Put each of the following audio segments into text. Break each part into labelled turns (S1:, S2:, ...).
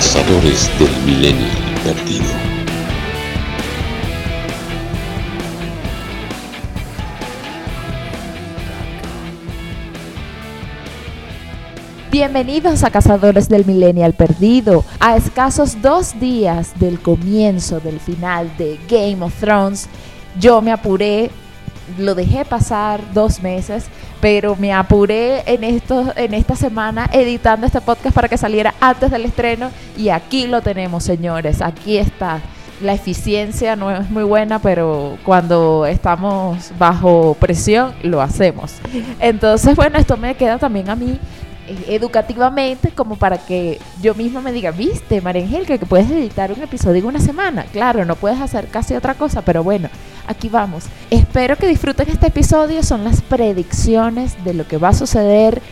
S1: Cazadores del Milenio Perdido.
S2: Bienvenidos a Cazadores del Millennial Perdido. A escasos dos días del comienzo del final de Game of Thrones, yo me apuré, lo dejé pasar dos meses, pero me apuré en, esto, en esta semana editando este podcast para que saliera antes del estreno y aquí lo tenemos, señores. Aquí está. La eficiencia no es muy buena, pero cuando estamos bajo presión lo hacemos. Entonces, bueno, esto me queda también a mí educativamente como para que yo misma me diga, viste, María Angélica, que puedes editar un episodio en una semana. Claro, no puedes hacer casi otra cosa, pero bueno, aquí vamos. Espero que disfruten este episodio, son las predicciones de lo que va a suceder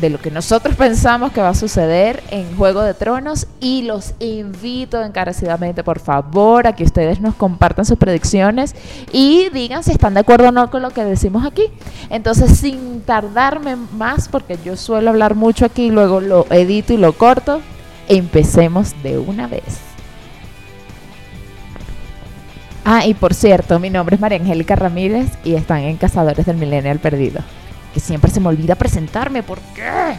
S2: de lo que nosotros pensamos que va a suceder en Juego de Tronos y los invito encarecidamente, por favor, a que ustedes nos compartan sus predicciones y digan si están de acuerdo o no con lo que decimos aquí. Entonces, sin tardarme más, porque yo suelo hablar mucho aquí, luego lo edito y lo corto, empecemos de una vez. Ah, y por cierto, mi nombre es María Angélica Ramírez y están en Cazadores del Millennial Perdido que siempre se me olvida presentarme. ¿Por qué?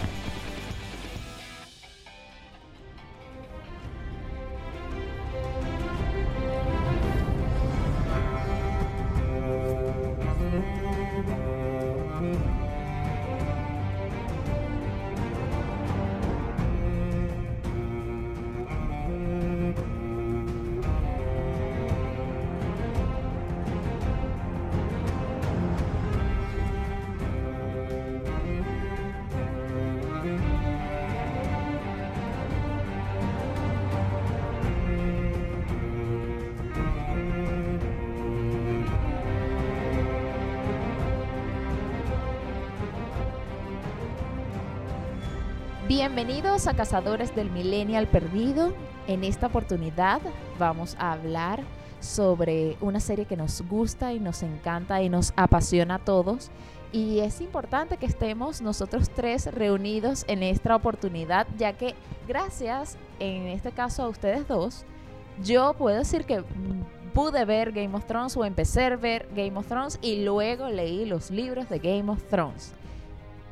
S2: Bienvenidos a Cazadores del Millennial Perdido. En esta oportunidad vamos a hablar sobre una serie que nos gusta y nos encanta y nos apasiona a todos. Y es importante que estemos nosotros tres reunidos en esta oportunidad, ya que gracias, en este caso a ustedes dos, yo puedo decir que pude ver Game of Thrones o empecé a ver Game of Thrones y luego leí los libros de Game of Thrones.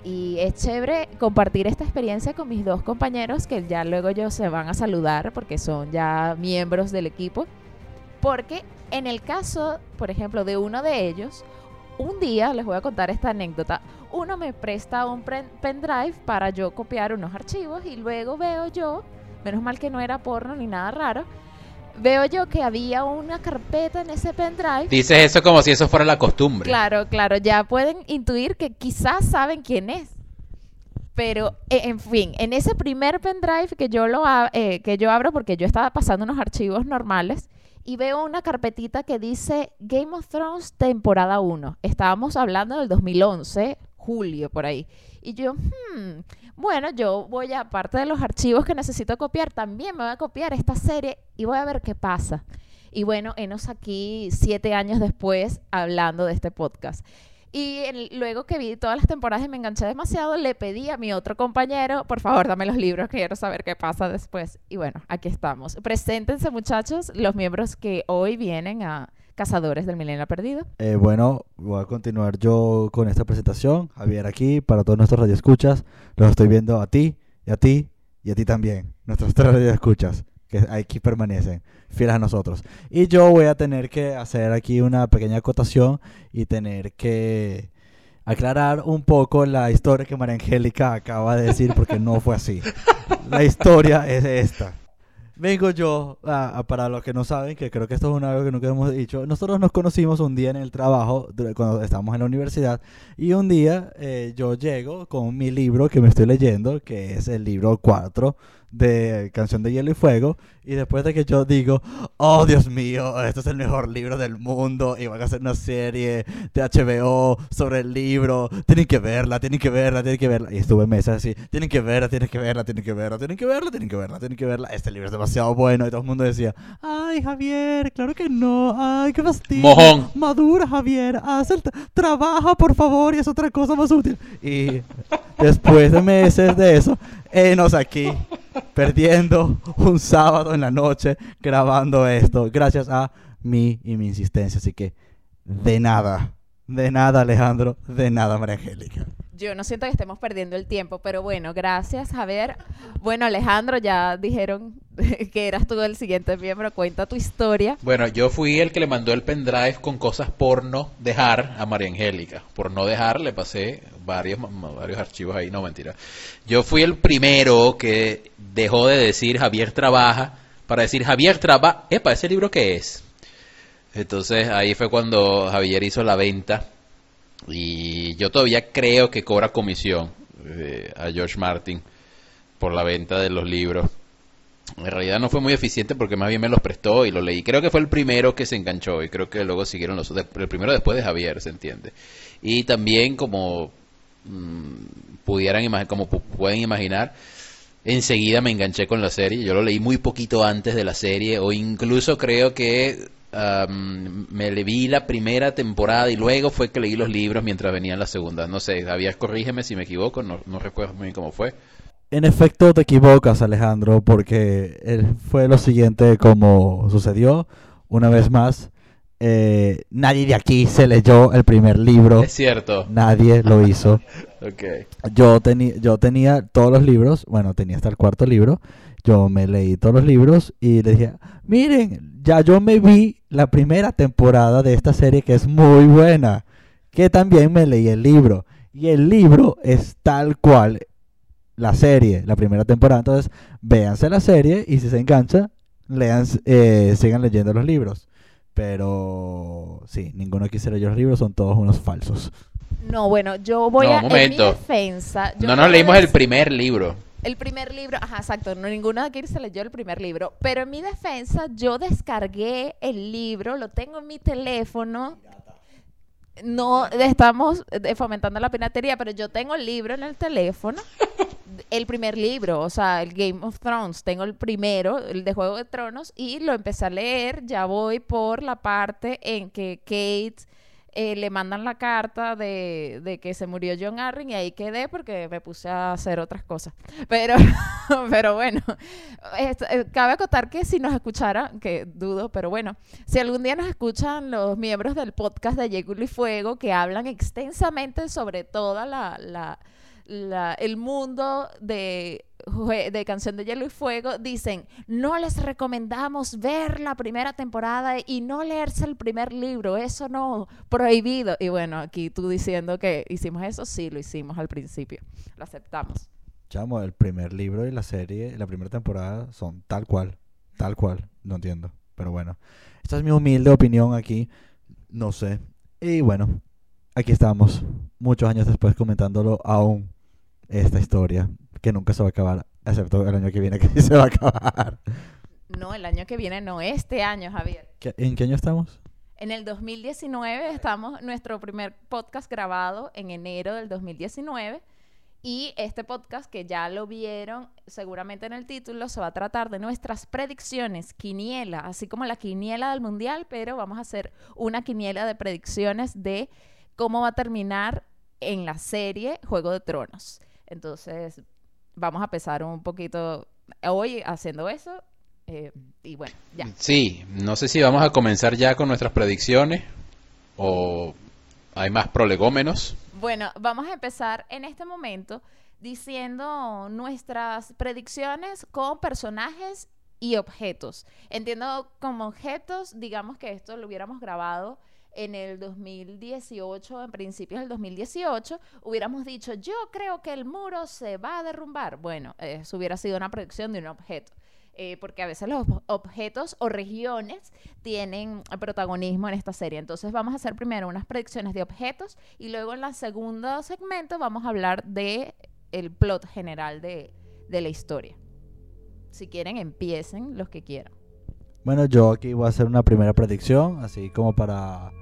S2: Y es chévere compartir esta experiencia con mis dos compañeros que ya luego ellos se van a saludar porque son ya miembros del equipo. Porque en el caso, por ejemplo, de uno de ellos, un día les voy a contar esta anécdota. Uno me presta un pendrive para yo copiar unos archivos y luego veo yo, menos mal que no era porno ni nada raro, veo yo que había una carpeta en ese pendrive.
S3: Dices eso como si eso fuera la costumbre.
S2: Claro, claro, ya pueden intuir que quizás saben quién es. Pero, e, en fin, en ese primer pendrive que yo, lo, eh, que yo abro, porque yo estaba pasando unos archivos normales, y veo una carpetita que dice Game of Thrones temporada 1. Estábamos hablando del 2011, julio, por ahí. Y yo, hmm, bueno, yo voy a, aparte de los archivos que necesito copiar, también me voy a copiar esta serie y voy a ver qué pasa. Y bueno, enos aquí siete años después hablando de este podcast. Y luego que vi todas las temporadas y me enganché demasiado, le pedí a mi otro compañero, por favor, dame los libros, quiero saber qué pasa después. Y bueno, aquí estamos. Preséntense muchachos, los miembros que hoy vienen a, Cazadores del Milenio Perdido.
S4: Eh, bueno, voy a continuar yo con esta presentación. Javier aquí, para todos nuestros radioescuchas. Los estoy viendo a ti, y a ti, y a ti también. Nuestros tres radioescuchas, que aquí permanecen, fieles a nosotros. Y yo voy a tener que hacer aquí una pequeña acotación y tener que aclarar un poco la historia que María Angélica acaba de decir, porque no fue así. La historia es esta vengo yo, para los que no saben, que creo que esto es algo que nunca hemos dicho, nosotros nos conocimos un día en el trabajo, cuando estábamos en la universidad, y un día eh, yo llego con mi libro que me estoy leyendo, que es el libro 4 de Canción de Hielo y Fuego, y después de que yo digo, oh Dios mío, esto es el mejor libro del mundo, y van a hacer una serie de HBO sobre el libro, tienen que verla, tienen que verla, tienen que verla, y estuve meses así, tienen que verla, tienen que verla, tienen que verla, tienen que verla, tienen que verla, tienen que verla, este libro es demasiado bueno, y todo el mundo decía, ay Javier, claro que no, ay qué fastidio,
S3: Mojón.
S4: madura Javier, haz el trabaja por favor, y es otra cosa más útil, y después de meses de eso, enos aquí perdiendo un sábado en la noche grabando esto, gracias a mí y mi insistencia. Así que, de nada, de nada, Alejandro, de nada, María Angélica.
S2: Yo no siento que estemos perdiendo el tiempo, pero bueno, gracias, Javier. Bueno, Alejandro, ya dijeron que eras tú el siguiente miembro. Cuenta tu historia.
S3: Bueno, yo fui el que le mandó el pendrive con cosas por no dejar a María Angélica. Por no dejar, le pasé varios, varios archivos ahí, no mentira. Yo fui el primero que dejó de decir Javier trabaja para decir Javier trabaja. Epa, ¿ese libro qué es? Entonces ahí fue cuando Javier hizo la venta y yo todavía creo que cobra comisión eh, a George Martin por la venta de los libros. En realidad no fue muy eficiente porque más bien me los prestó y lo leí. Creo que fue el primero que se enganchó y creo que luego siguieron los otros. El primero después de Javier, se entiende. Y también como mm, pudieran como pueden imaginar, enseguida me enganché con la serie. Yo lo leí muy poquito antes de la serie o incluso creo que me le vi la primera temporada y luego fue que leí los libros mientras venían las segundas. No sé, Javier, corrígeme si me equivoco, no, no recuerdo muy bien cómo fue.
S4: En efecto, te equivocas, Alejandro, porque fue lo siguiente como sucedió. Una vez más, eh, nadie de aquí se leyó el primer libro.
S3: Es cierto.
S4: Nadie lo hizo.
S3: okay.
S4: yo, tenía yo tenía todos los libros, bueno, tenía hasta el cuarto libro. Yo me leí todos los libros y le dije, miren, ya yo me vi la primera temporada de esta serie que es muy buena, que también me leí el libro. Y el libro es tal cual la serie, la primera temporada. Entonces, véanse la serie y si se engancha, lean, eh, sigan leyendo los libros. Pero sí, ninguno quisiera leer los libros, son todos unos falsos.
S2: No, bueno, yo voy a. En mi defensa.
S3: no nos leímos el primer libro.
S2: El primer libro, ajá, exacto, no ninguno de aquí se leyó el primer libro, pero en mi defensa yo descargué el libro, lo tengo en mi teléfono. No estamos eh, fomentando la piratería, pero yo tengo el libro en el teléfono. El primer libro, o sea, el Game of Thrones. Tengo el primero, el de Juego de Tronos, y lo empecé a leer. Ya voy por la parte en que Kate eh, le mandan la carta de, que se murió John Arryn y ahí quedé porque me puse a hacer otras cosas. Pero, pero bueno, eh, cabe acotar que si nos escuchara, que dudo, pero bueno, si algún día nos escuchan los miembros del podcast de Yegul y Fuego que hablan extensamente sobre toda la, la el mundo de de Canción de Hielo y Fuego dicen, no les recomendamos ver la primera temporada y no leerse el primer libro, eso no, prohibido. Y bueno, aquí tú diciendo que hicimos eso, sí, lo hicimos al principio, lo aceptamos.
S4: Chamo, el primer libro y la serie, la primera temporada son tal cual, tal cual, no entiendo. Pero bueno, esta es mi humilde opinión aquí, no sé. Y bueno, aquí estamos, muchos años después comentándolo aún esta historia que nunca se va a acabar, excepto el año que viene que sí se va a acabar.
S2: No, el año que viene no, este año, Javier.
S4: ¿En qué año estamos?
S2: En el 2019 estamos, nuestro primer podcast grabado en enero del 2019 y este podcast que ya lo vieron seguramente en el título se va a tratar de nuestras predicciones, quiniela, así como la quiniela del mundial, pero vamos a hacer una quiniela de predicciones de cómo va a terminar en la serie Juego de Tronos. Entonces, vamos a empezar un poquito hoy haciendo eso. Eh, y bueno, ya.
S3: Sí, no sé si vamos a comenzar ya con nuestras predicciones o hay más prolegómenos.
S2: Bueno, vamos a empezar en este momento diciendo nuestras predicciones con personajes y objetos. Entiendo como objetos, digamos que esto lo hubiéramos grabado en el 2018, en principios del 2018, hubiéramos dicho, yo creo que el muro se va a derrumbar. Bueno, eso hubiera sido una predicción de un objeto. Eh, porque a veces los objetos o regiones tienen protagonismo en esta serie. Entonces vamos a hacer primero unas predicciones de objetos y luego en el segundo segmento vamos a hablar de el plot general de, de la historia. Si quieren, empiecen los que quieran.
S4: Bueno, yo aquí voy a hacer una primera predicción, así como para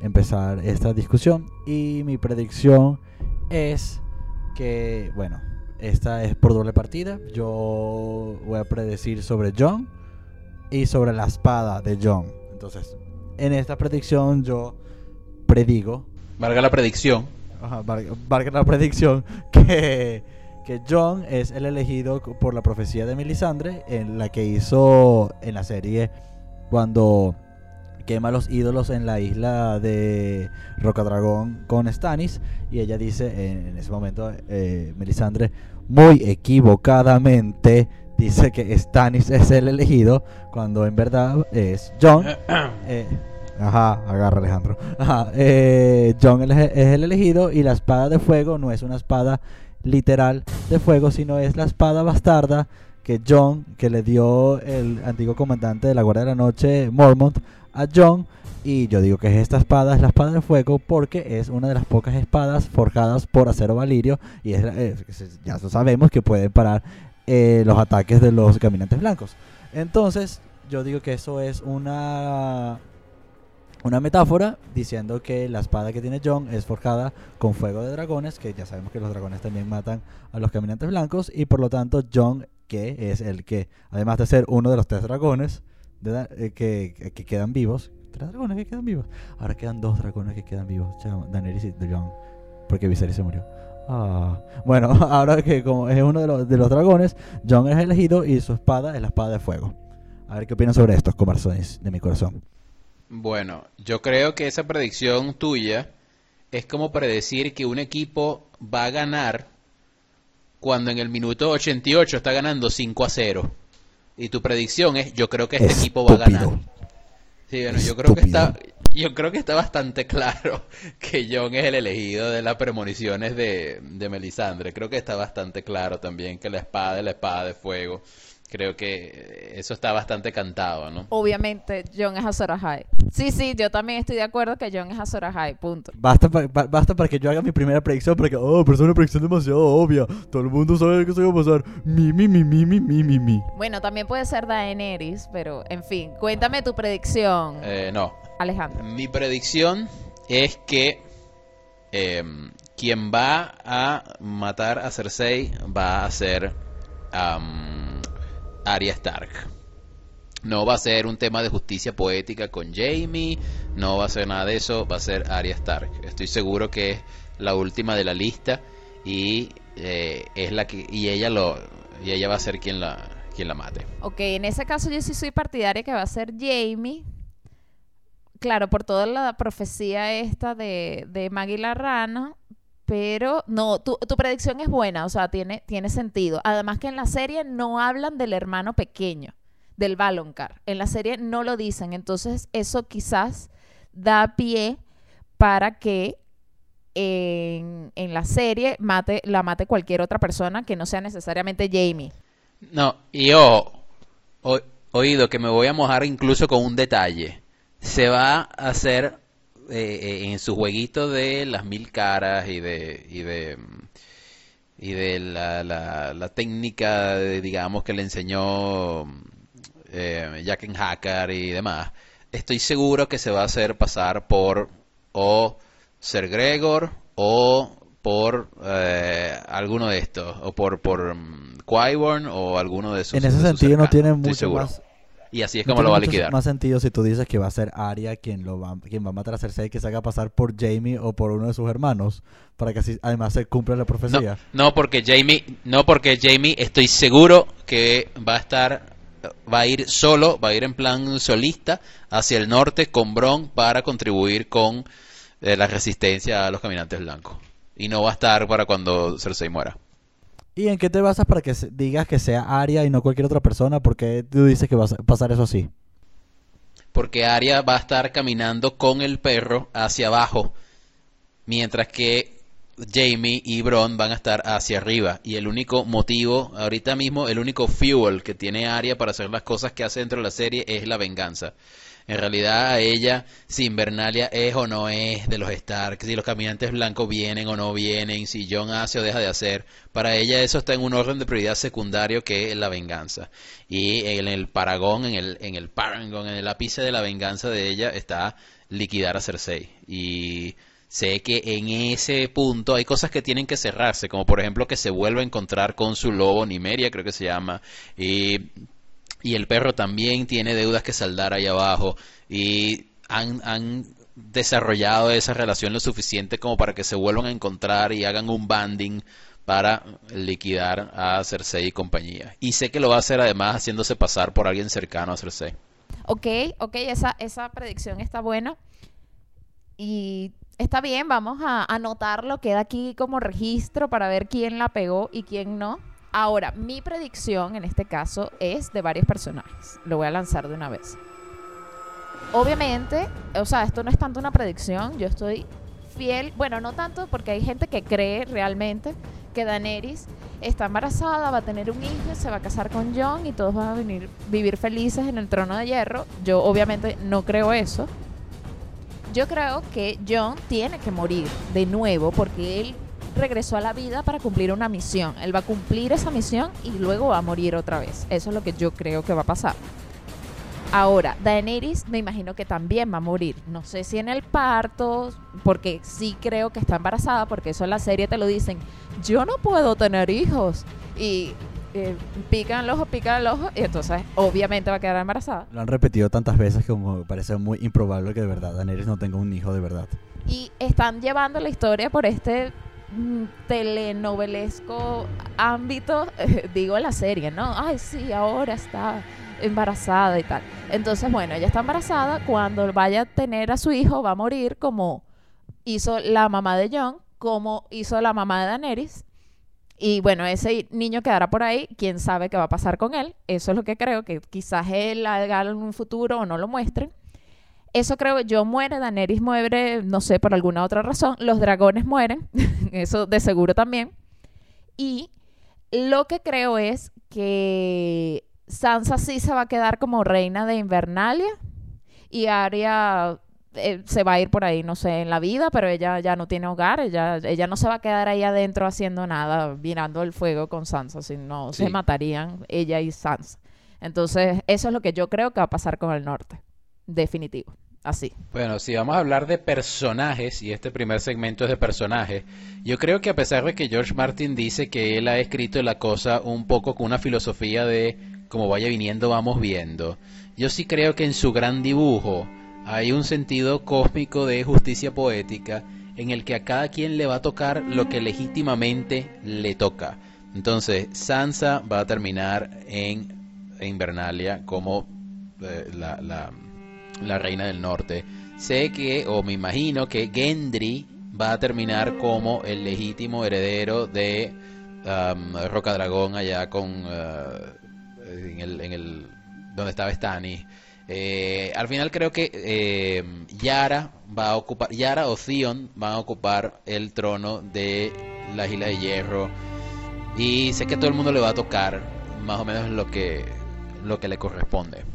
S4: empezar esta discusión. Y mi predicción es que, bueno, esta es por doble partida. Yo voy a predecir sobre John y sobre la espada de John. Entonces, en esta predicción yo predigo.
S3: Valga la predicción.
S4: Ajá, valga, la predicción que, que John es el elegido por la profecía de Melisandre, en la que hizo en la serie cuando quema los ídolos en la isla de Rocadragón con Stannis. Y ella dice en, ese momento, eh, Melisandre, muy equivocadamente, dice que Stannis es el elegido, cuando en verdad es John. Eh, ajá, agarra Alejandro. Ajá, eh, John es el elegido y la espada de fuego no es una espada literal de fuego, sino es la espada bastarda que John, que le dio el antiguo comandante de la Guardia de la Noche, Mormont, a John. Y yo digo que es esta espada, es la espada de fuego, porque es una de las pocas espadas forjadas por acero valirio. Y es, eh, ya sabemos que pueden parar eh, los ataques de los caminantes blancos. Entonces, yo digo que eso es una una metáfora diciendo que la espada que tiene John es forjada con fuego de dragones, que ya sabemos que los dragones también matan a los caminantes blancos, y por lo tanto John, que es el que, además de ser uno de los tres dragones eh, que, que- que quedan vivos, tres dragones que quedan vivos, ahora quedan dos dragones que quedan vivos, Daenerys y John, porque Viserys se murió. Ah, Bueno, ahora que como es uno de los, de los dragones, John es elegido y su espada es la espada de fuego. A ver qué opinan sobre estos corazones de mi corazón.
S3: Bueno, yo creo que esa predicción tuya es como predecir que un equipo va a ganar cuando en el minuto 88 está ganando 5 a 0. Y tu predicción es, yo creo que este equipo va a ganar. Sí, bueno, yo creo que está, yo creo que está bastante claro que John es el elegido de las premoniciones de, de Melisandre. Creo que está bastante claro también que la espada es la espada de fuego. Creo que eso está bastante cantado, ¿no?
S2: Obviamente, John es Azor Ahai. Sí, sí, yo también estoy de acuerdo que John es Azor Ahai, punto.
S4: Basta, pa- ba- basta para que yo haga mi primera predicción, porque, oh, pero es una predicción demasiado obvia. Todo el mundo sabe que se va a pasar. Mi, mi, mi, mi, mi, mi, mi, mi.
S2: Bueno, también puede ser Daenerys, pero en fin, cuéntame tu predicción,
S3: Eh, no,
S2: Alejandro.
S3: Mi predicción es que em, quien va a matar a Cersei va a ser Arya Stark. No va a ser un tema de justicia poética con Jamie, no va a ser nada de eso, va a ser Arya Stark. Estoy seguro que es la última de la lista y eh, es la que y ella lo y ella va a ser quien la quien la mate.
S2: Ok, en ese caso yo sí soy partidaria que va a ser Jamie. Claro, por toda la profecía esta de, de Maggie Rana. Pero no, tu, tu predicción es buena, o sea, tiene, tiene sentido. Además que en la serie no hablan del hermano pequeño, del Baloncar. En la serie no lo dicen. Entonces eso quizás da pie para que en, en la serie mate, la mate cualquier otra persona que no sea necesariamente Jamie.
S3: No, y ojo, o- oído que me voy a mojar incluso con un detalle. Se va a hacer eh, eh, en su jueguito de las mil caras y de y de y de la, la, la técnica, de, digamos, que le enseñó eh, Jack and Hacker y demás. Estoy seguro que se va a hacer pasar por o Ser Gregor o por eh, alguno de estos, o por, por Qyburn o alguno de sus
S4: En ese
S3: de sus
S4: sentido no
S3: cercanos,
S4: tiene
S3: estoy
S4: mucho más,
S3: Y así es como lo va a liquidar.
S4: más sentido si tú dices que va a ser Arya quien lo va, quien va a matar a Cersei que se haga pasar por Jamie o por uno de sus hermanos para que así además se cumpla la
S3: No,
S4: profecía.
S3: no porque Jamie, no porque Jamie estoy seguro que va a estar, va a ir solo, va a ir en plan solista hacia el norte con Bron para contribuir con eh, la resistencia a los caminantes blancos. Y no va a estar para cuando Cersei muera.
S4: ¿Y en qué te basas para que digas que sea Arya y no cualquier otra persona? Porque tú dices que va a pasar eso así.
S3: Porque Arya va a estar caminando con el perro hacia abajo, mientras que Jamie y Bron van a estar hacia arriba. Y el único motivo, ahorita mismo, el único fuel que tiene Arya para hacer las cosas que hace dentro de la serie es la venganza. En realidad a ella, si Invernalia es o no es de los Stark, si los caminantes blancos vienen o no vienen, si Jon hace o deja de hacer, para ella eso está en un orden de prioridad secundario que es la venganza. Y en el paragón, en el, en el parangon, en el ápice de la venganza de ella está liquidar a Cersei. Y sé que en ese punto hay cosas que tienen que cerrarse, como por ejemplo que se vuelva a encontrar con su lobo Nimeria, creo que se llama, y y el perro también tiene deudas que saldar ahí abajo y han, han desarrollado esa relación lo suficiente como para que se vuelvan a encontrar y hagan un banding para liquidar a Cersei y compañía. Y sé que lo va a hacer además haciéndose pasar por alguien cercano a Cersei.
S2: Ok, ok, esa, esa predicción está buena. Y está bien, vamos a anotarlo, queda aquí como registro para ver quién la pegó y quién no. Ahora, mi predicción en este caso es de varios personajes. Lo voy a lanzar de una vez. Obviamente, o sea, esto no es tanto una predicción, yo estoy fiel, bueno, no tanto porque hay gente que cree realmente que Daenerys está embarazada, va a tener un hijo, se va a casar con Jon y todos van a venir vivir felices en el trono de hierro. Yo obviamente no creo eso. Yo creo que Jon tiene que morir de nuevo porque él regresó a la vida para cumplir una misión. Él va a cumplir esa misión y luego va a morir otra vez. Eso es lo que yo creo que va a pasar. Ahora, Daenerys me imagino que también va a morir. No sé si en el parto, porque sí creo que está embarazada, porque eso en la serie te lo dicen. Yo no puedo tener hijos. Y eh, pican el ojo, pican el ojo, y entonces obviamente va a quedar embarazada.
S4: Lo han repetido tantas veces como me parece muy improbable que de verdad Daenerys no tenga un hijo de verdad.
S2: Y están llevando la historia por este telenovelesco ámbito, digo la serie, ¿no? Ay, sí, ahora está embarazada y tal. Entonces, bueno, ella está embarazada, cuando vaya a tener a su hijo va a morir como hizo la mamá de John, como hizo la mamá de Daenerys. Y bueno, ese niño quedará por ahí, quién sabe qué va a pasar con él. Eso es lo que creo, que quizás él haga en un futuro o no lo muestren. Eso creo yo muere, Daenerys muere, no sé, por alguna otra razón. Los dragones mueren, eso de seguro también. Y lo que creo es que Sansa sí se va a quedar como reina de Invernalia y Arya eh, se va a ir por ahí, no sé, en la vida, pero ella ya no tiene hogar, ella, ella no se va a quedar ahí adentro haciendo nada, mirando el fuego con Sansa, sino se
S3: Sí.
S2: matarían ella y Sansa. Entonces, eso es lo que yo creo que va a pasar con el norte, definitivo, así.
S3: Bueno, si vamos a hablar de personajes, y este primer segmento es de personajes, yo creo que a pesar de que George Martin dice que él ha escrito la cosa un poco con una filosofía de como vaya viniendo, vamos viendo, yo sí creo que en su gran dibujo hay un sentido cósmico de justicia poética en el que a cada quien le va a tocar lo que legítimamente le toca. Entonces, Sansa va a terminar en, Invernalia como eh, la- la reina del norte. Sé que, o me imagino que Gendry va a terminar como el legítimo heredero de um, Roca Dragón allá con uh, en el, en el donde estaba Stannis. Eh, al final creo que eh, Yara va a ocupar, Yara o Theon van a ocupar el trono de las Islas de Hierro y sé que todo el mundo le va a tocar más o menos lo que lo que le corresponde.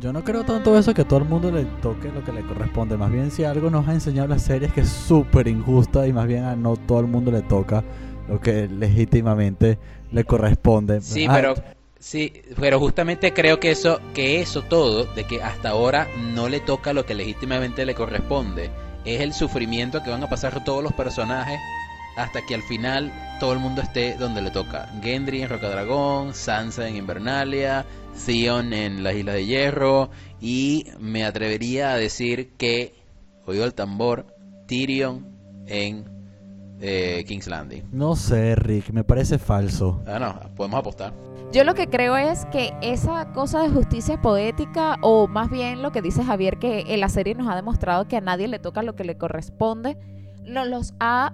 S4: Yo no creo tanto eso que todo el mundo le toque lo que le corresponde. Más bien si algo nos ha enseñado la serie es que es súper injusta y más bien a no todo el mundo le toca lo que legítimamente le corresponde.
S3: Sí,
S4: Ah,
S3: pero sí, pero justamente creo que eso, que eso todo, de que hasta ahora no le toca lo que legítimamente le corresponde, es el sufrimiento que van a pasar todos los personajes hasta que al final todo el mundo esté donde le toca. Gendry en Rocadragón, Sansa en Invernalia, Theon en las Islas de Hierro y me atrevería a decir que, oído el tambor, Tyrion en eh, King's Landing.
S4: No sé, Rick, me parece falso.
S3: Ah, no, podemos apostar.
S2: Yo lo que creo es que esa cosa de justicia poética, o más bien lo que dice Javier, que en la serie nos ha demostrado que a nadie le toca lo que le corresponde, nos los ha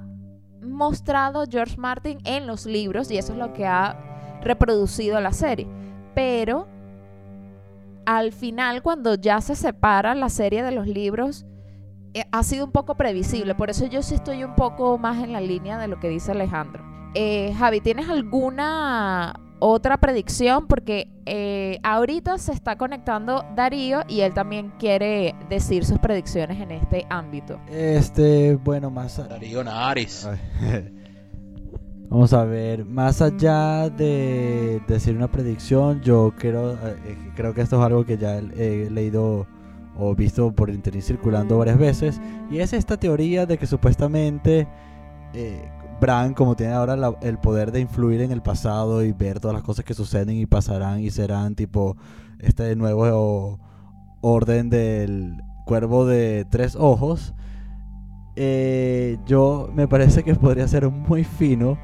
S2: mostrado George Martin en los libros y eso es lo que ha reproducido la serie. Pero al final, cuando ya se separa la serie de los libros, eh, ha sido un poco previsible. Por eso yo sí estoy un poco más en la línea de lo que dice Alejandro. Eh, Javi, ¿tienes alguna otra predicción? Porque eh, ahorita se está conectando Darío y él también quiere decir sus predicciones en este ámbito.
S4: Este, bueno, más...
S3: Darío Naris.
S4: Vamos a ver, más allá de decir una predicción, yo creo, eh, creo que esto es algo que ya he leído o visto por internet circulando varias veces, y es esta teoría de que supuestamente eh, Bran, como tiene ahora el poder de influir en el pasado y ver todas las cosas que suceden y pasarán y serán tipo este nuevo orden del cuervo de tres ojos, eh, yo me parece que podría ser muy fino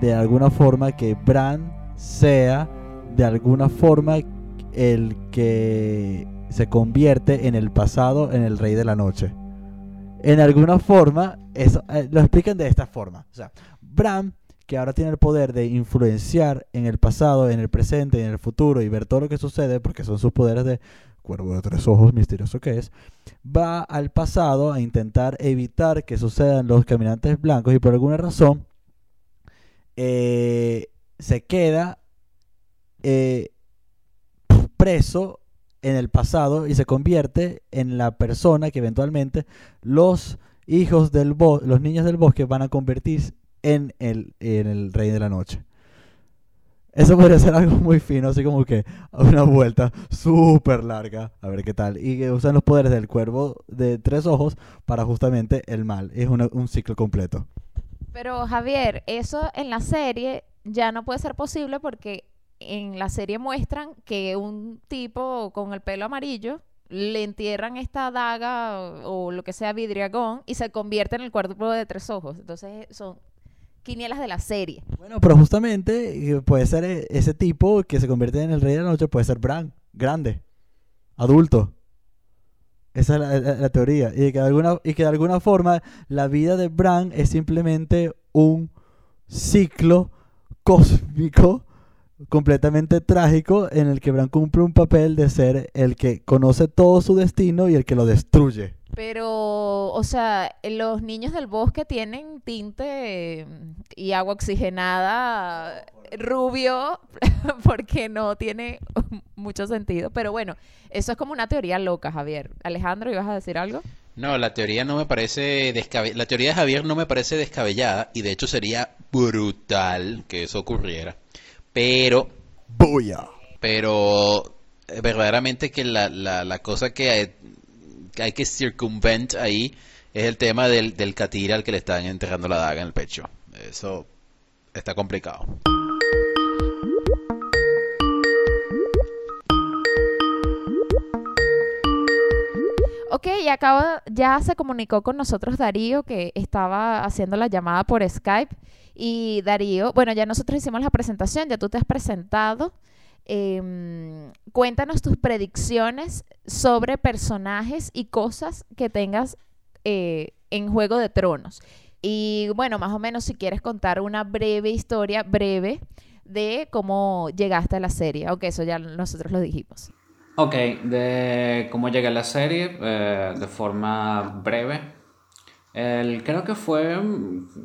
S4: de alguna forma que Bran sea de alguna forma el que se convierte en el pasado en el rey de la noche. En alguna forma, eso, eh, lo explican de esta forma. O sea, Bran, que ahora tiene el poder de influenciar en el pasado, en el presente en el futuro y ver todo lo que sucede, porque son sus poderes de cuervo de tres ojos misterioso que es, va al pasado a intentar evitar que sucedan los caminantes blancos y por alguna razón eh, se queda eh, preso en el pasado y se convierte en la persona que eventualmente los hijos del bosque, los niños del bosque van a convertirse en el, rey de la noche. Eso podría ser algo muy fino, así como que una vuelta súper larga, a ver qué tal. Y que usan los poderes del cuervo de tres ojos para justamente el mal. Es un ciclo completo.
S2: Pero Javier, eso en la serie ya no puede ser posible porque en la serie muestran que un tipo con el pelo amarillo le entierran esta daga o, lo que sea vidriagón y se convierte en el cuerpo de tres ojos. Entonces son quinielas de la serie.
S4: Bueno, pero justamente eh, puede ser eh, ese tipo que se convierte en el rey de la noche, puede ser Bran, grande, adulto. Esa es la, teoría. Y que, de alguna, y que de alguna forma la vida de Bran es simplemente un ciclo cósmico completamente trágico en el que Bran cumple un papel de ser el que conoce todo su destino y el que lo destruye.
S2: Pero, o sea, los niños del bosque tienen tinte y agua oxigenada rubio porque no tiene mucho sentido. Pero bueno, eso es como una teoría loca, Javier. Alejandro, ¿ibas a decir algo?
S3: No, la teoría no me parece la teoría de Javier no me parece descabellada y de hecho sería brutal que eso ocurriera. Pero Pero eh, verdaderamente que la, la, la cosa que hay, que hay, que circunvent ahí es el tema del, del catira al que le están enterrando la daga en el pecho. Eso está complicado.
S2: Ok, y acaba, ya se comunicó con nosotros Darío, que estaba haciendo la llamada por Skype. Y Darío, bueno, ya nosotros hicimos la presentación, ya tú te has presentado. Em, cuéntanos tus predicciones sobre personajes y cosas que tengas eh, en Juego de Tronos. Y bueno, más o menos si quieres contar una breve historia, breve, de cómo llegaste a la serie, aunque eso ya nosotros lo dijimos.
S5: Ok, de cómo llegué a la serie, eh, de forma breve. El, creo que fue,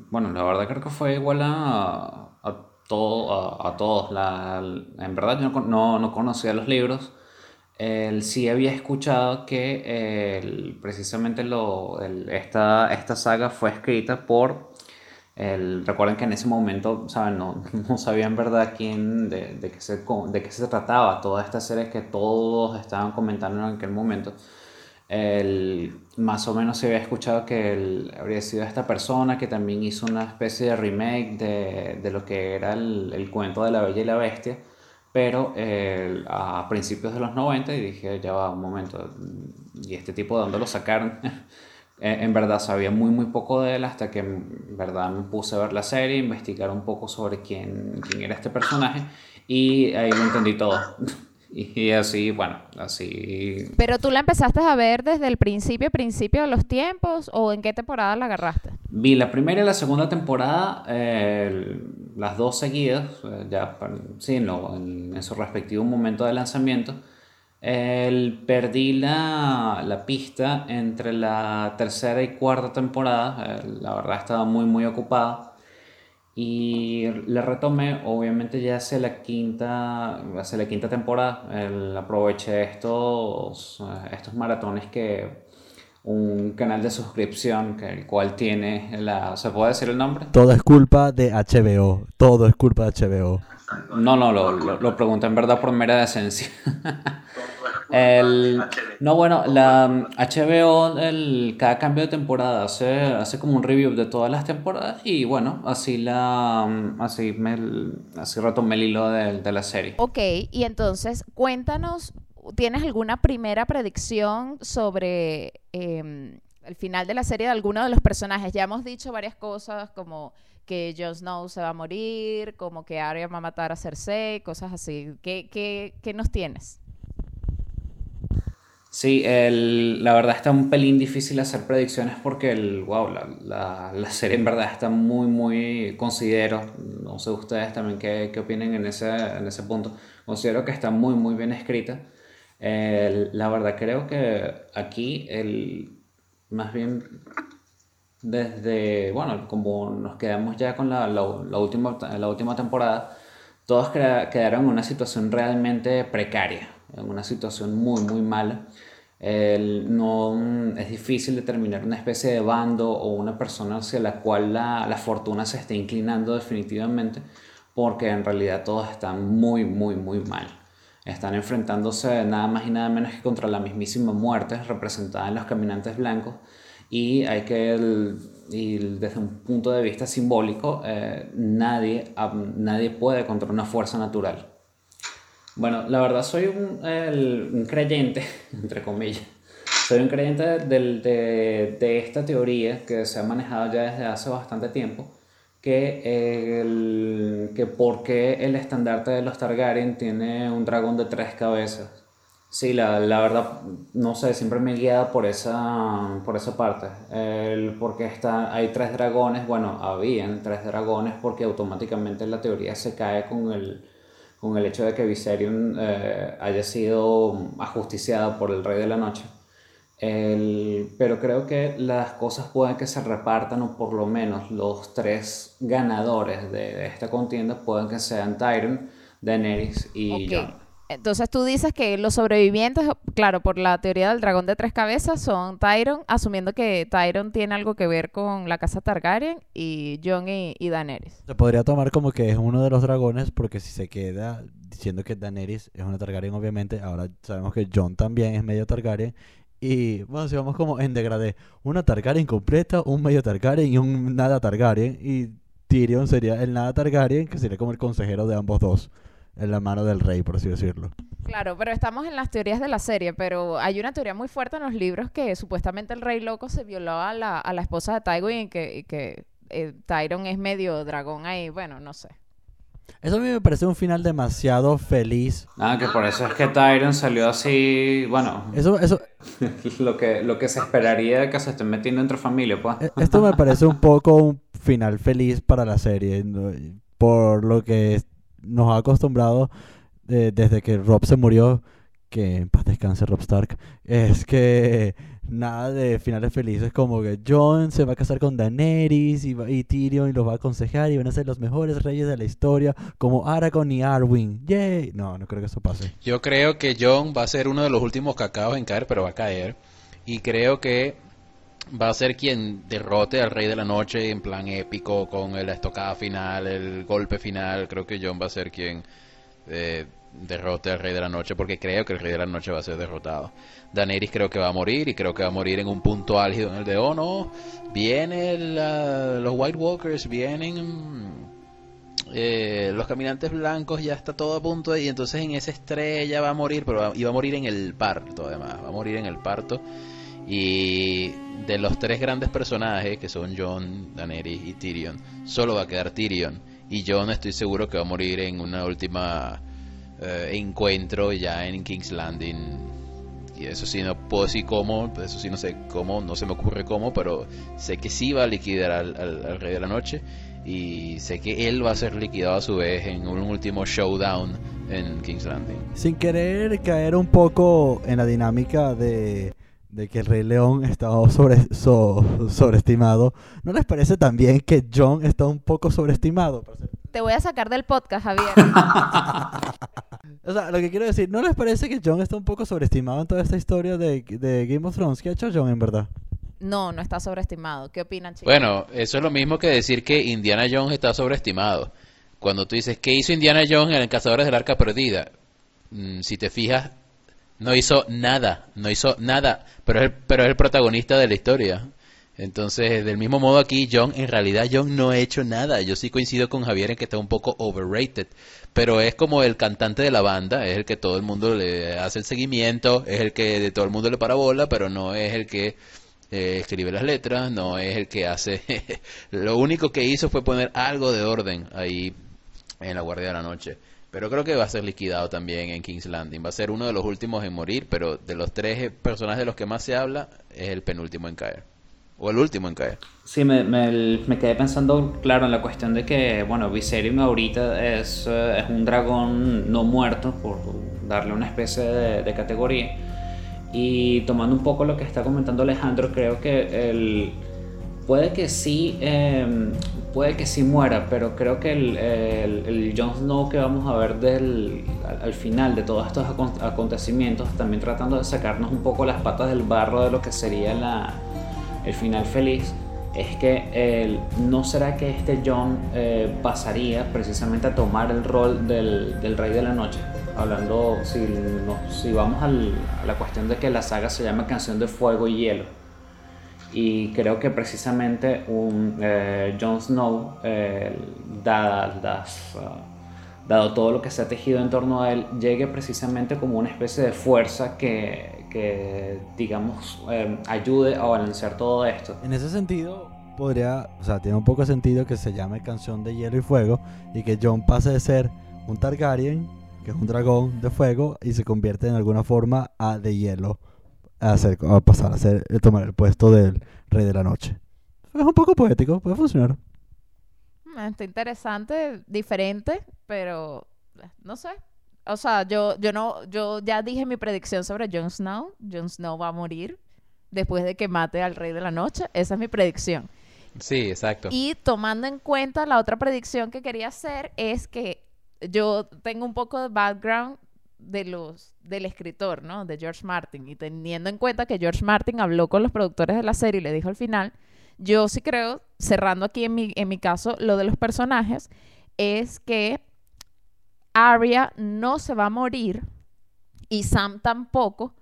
S5: bueno, la verdad creo que fue igual a, a, todo, a, todos. La, en verdad yo no, no, conocía los libros. El, sí había escuchado que precisamente lo, esta, esta saga fue escrita por el, recuerden que en ese momento, ¿saben? No, no sabía verdad quién, de, de, qué se, de qué se trataba toda esta serie que todos estaban comentando en aquel momento. El, más o menos se había escuchado que él habría sido esta persona que también hizo una especie de remake de, de lo que era el, el, cuento de la Bella y la Bestia, pero a principios de los 90 y dije, ya va un momento, ¿y este tipo de dónde lo sacaron? Eh, en verdad sabía muy muy poco de él hasta que en verdad me puse a ver la serie, investigar un poco sobre quién, quién era este personaje y ahí lo entendí todo. Y así, bueno, así...
S2: Pero tú la empezaste a ver desde el principio, principio de los tiempos, o en qué temporada la agarraste?
S5: Vi la primera y la segunda temporada, las dos seguidas, eh, ya sí, en, en, su respectivo momento de lanzamiento. El, perdí la, la, pista entre la tercera y cuarta temporada. la verdad estaba muy, muy ocupada. Y le retomé, obviamente, ya hacia la quinta, hacia la quinta temporada. El, aproveché estos, estos maratones que un canal de suscripción que el cual tiene la ¿se puede decir el nombre?
S4: Todo es culpa de HBO, todo es culpa de HBO.
S5: No, no, lo, lo, lo pregunté en verdad por mera decencia. El, no, bueno, la HBO, el, cada cambio de temporada hace, hace como un review de todas las temporadas y bueno, así la así me así retomé el hilo de, de la serie.
S2: Ok, y entonces cuéntanos, ¿tienes alguna primera predicción sobre eh, el final de la serie de alguno de los personajes. Ya hemos dicho varias cosas como que Jon Snow se va a morir, como que Arya va a matar a Cersei, cosas así. ¿Qué, qué, qué nos tienes?
S5: Sí, el, la verdad está un pelín difícil hacer predicciones porque el, wow, la, la, la serie en verdad está muy, muy, considero, no sé ustedes también qué, qué opinen en ese, en ese punto, considero que está muy, muy bien escrita. La verdad creo que aquí, el, más bien desde, bueno, como nos quedamos ya con la, la última, la última temporada, todos quedaron en una situación realmente precaria, en una situación muy, muy mala. El, no, es difícil determinar una especie de bando o una persona hacia la cual la, la, fortuna se esté inclinando definitivamente, porque en realidad todos están muy, muy, muy mal. Están enfrentándose nada más y nada menos que contra la mismísima muerte representada en los caminantes blancos y hay que, el, y desde un punto de vista simbólico, eh, nadie, nadie puede contra una fuerza natural. Bueno, la verdad soy un, el, un creyente, entre comillas, soy un creyente de, de, de, esta teoría que se ha manejado ya desde hace bastante tiempo, que, el, que porque el estandarte de los Targaryen tiene un dragón de tres cabezas. Sí, la, la, verdad, no sé, siempre me he guiado por esa, por esa parte. El, porque está, hay tres dragones, bueno, habían tres dragones porque automáticamente la teoría se cae con el, con el hecho de que Viserion eh, haya sido ajusticiada por el Rey de la Noche. El, pero creo que las cosas pueden que se repartan, o por lo menos los tres ganadores de, de esta contienda pueden que sean Tyrion, Daenerys y
S2: okay. Jon. Entonces tú dices que los sobrevivientes, claro, por la teoría del dragón de tres cabezas, son Tyron, asumiendo que Tyron tiene algo que ver con la casa Targaryen y Jon y, y Daenerys.
S4: Se podría tomar como que es uno de los dragones porque si se queda diciendo que Daenerys es una Targaryen, obviamente, ahora sabemos que Jon también es medio Targaryen. Y bueno, si vamos como en degradé, una Targaryen completa, un medio Targaryen y un nada Targaryen. Y Tyrion sería el nada Targaryen, que sería como el consejero de ambos dos en la mano del rey, por así decirlo.
S2: Claro, pero estamos en las teorías de la serie, pero hay una teoría muy fuerte en los libros que supuestamente el rey loco se violó a la, a la esposa de Tywin y que, y que eh, Tyron es medio dragón ahí, bueno, no sé.
S4: Eso a mí me parece un final demasiado feliz.
S5: Ah, que por eso es que Tyron salió así, bueno.
S4: Eso, eso.
S5: lo que, lo que se esperaría de que se estén metiendo entre familia, pues.
S4: Esto me parece un poco un final feliz para la serie, ¿no? por lo que nos ha acostumbrado eh, desde que Rob se murió, que en paz descanse Rob Stark, es que nada de finales felices como que Jon se va a casar con Daenerys y, y Tyrion y los va a aconsejar y van a ser los mejores reyes de la historia como Aragorn y Arwen. ¡Yay! No, no creo que eso pase.
S3: Yo creo que Jon va a ser uno de los últimos cacaos en caer, pero va a caer. Y creo que va a ser quien derrote al Rey de la Noche en plan épico con la estocada final, el golpe final. Creo que John va a ser quien eh, derrote al Rey de la Noche porque creo que el Rey de la Noche va a ser derrotado. Daenerys creo que va a morir y creo que va a morir en un punto álgido en el de oh no, vienen los White Walkers, vienen eh, los caminantes blancos, ya está todo a punto y entonces en esa estrella va a morir, pero va, y va a morir en el parto además, va a morir en el parto. Y de los tres grandes personajes, que son Jon, Daenerys y Tyrion, solo va a quedar Tyrion. Y Jon estoy seguro que va a morir en una última eh, encuentro ya en King's Landing. Y eso sí, no puedo decir cómo, eso sí no sé cómo, no se me ocurre cómo, pero sé que sí va a liquidar al, al Rey de la Noche. Y sé que él va a ser liquidado a su vez en un último showdown en King's Landing.
S4: Sin querer caer un poco en la dinámica de de que el Rey León estaba sobre, so, sobreestimado, ¿no les parece también que John está un poco sobreestimado?
S2: Te voy a sacar del podcast, Javier.
S4: o sea, lo que quiero decir, ¿no les parece que John está un poco sobreestimado en toda esta historia de, de Game of Thrones? ¿Qué ha hecho John en verdad?
S2: No, no está sobreestimado. ¿Qué opinan, chicos?
S3: Bueno, eso es lo mismo que decir que Indiana Jones está sobreestimado. Cuando tú dices, ¿qué hizo Indiana Jones en el Cazadores del Arca Perdida? Mm, si te fijas, no hizo nada, no hizo nada, pero es, el, pero es el protagonista de la historia. Entonces, del mismo modo aquí, John, en realidad John no ha hecho nada. Yo sí coincido con Javier en que está un poco overrated, pero es como el cantante de la banda, es el que todo el mundo le hace el seguimiento, es el que de todo el mundo le para bola, pero no es el que eh, escribe las letras, no es el que hace... lo único que hizo fue poner algo de orden ahí en la Guardia de la Noche. Pero creo que va a ser liquidado también en King's Landing. Va a ser uno de los últimos en morir, pero de los tres personajes de los que más se habla, es el penúltimo en caer. O el último en caer.
S5: Sí, me, me, me quedé pensando, claro, en la cuestión de que, bueno, Viserion ahorita es, eh, es un dragón no muerto, por darle una especie de, de categoría. Y tomando un poco lo que está comentando Alejandro, creo que el puede que sí em, puede que sí muera pero creo que el, el, el Jon Snow que vamos a ver del, al, final de todos estos acontecimientos también tratando de sacarnos un poco las patas del barro de lo que sería la, el final feliz es que no será que este Jon eh, pasaría precisamente a tomar el rol del, del rey de la noche hablando si, no, si vamos al, a la cuestión de que la saga se llama canción de fuego y hielo y creo que precisamente un eh, Jon Snow, eh, uh, dado todo lo que se ha tejido en torno a él, llegue precisamente como una especie de fuerza que, que digamos, eh, ayude a balancear todo esto.
S4: En ese sentido, podría, o sea, tiene un poco de sentido que se llame Canción de Hielo y Fuego y que Jon pase de ser un Targaryen, que es un dragón de fuego, y se convierte en alguna forma a de hielo a, hacer, a pasar a ser, tomar el puesto del rey de la noche. Es un poco poético, puede funcionar.
S2: Mm, está interesante, diferente, pero eh, no sé. O sea, yo, yo no, yo ya dije mi predicción sobre Jon Snow. Jon Snow va a morir después de que mate al rey de la noche. Esa es mi predicción.
S3: Sí, exacto.
S2: Y tomando en cuenta la otra predicción que quería hacer es que yo tengo un poco de background de los del escritor, ¿no? De George Martin y teniendo en cuenta que George Martin habló con los productores de la serie y le dijo al final, yo sí creo, cerrando aquí en mi, en mi caso lo de los personajes, es que Arya no se va a morir y Sam tampoco.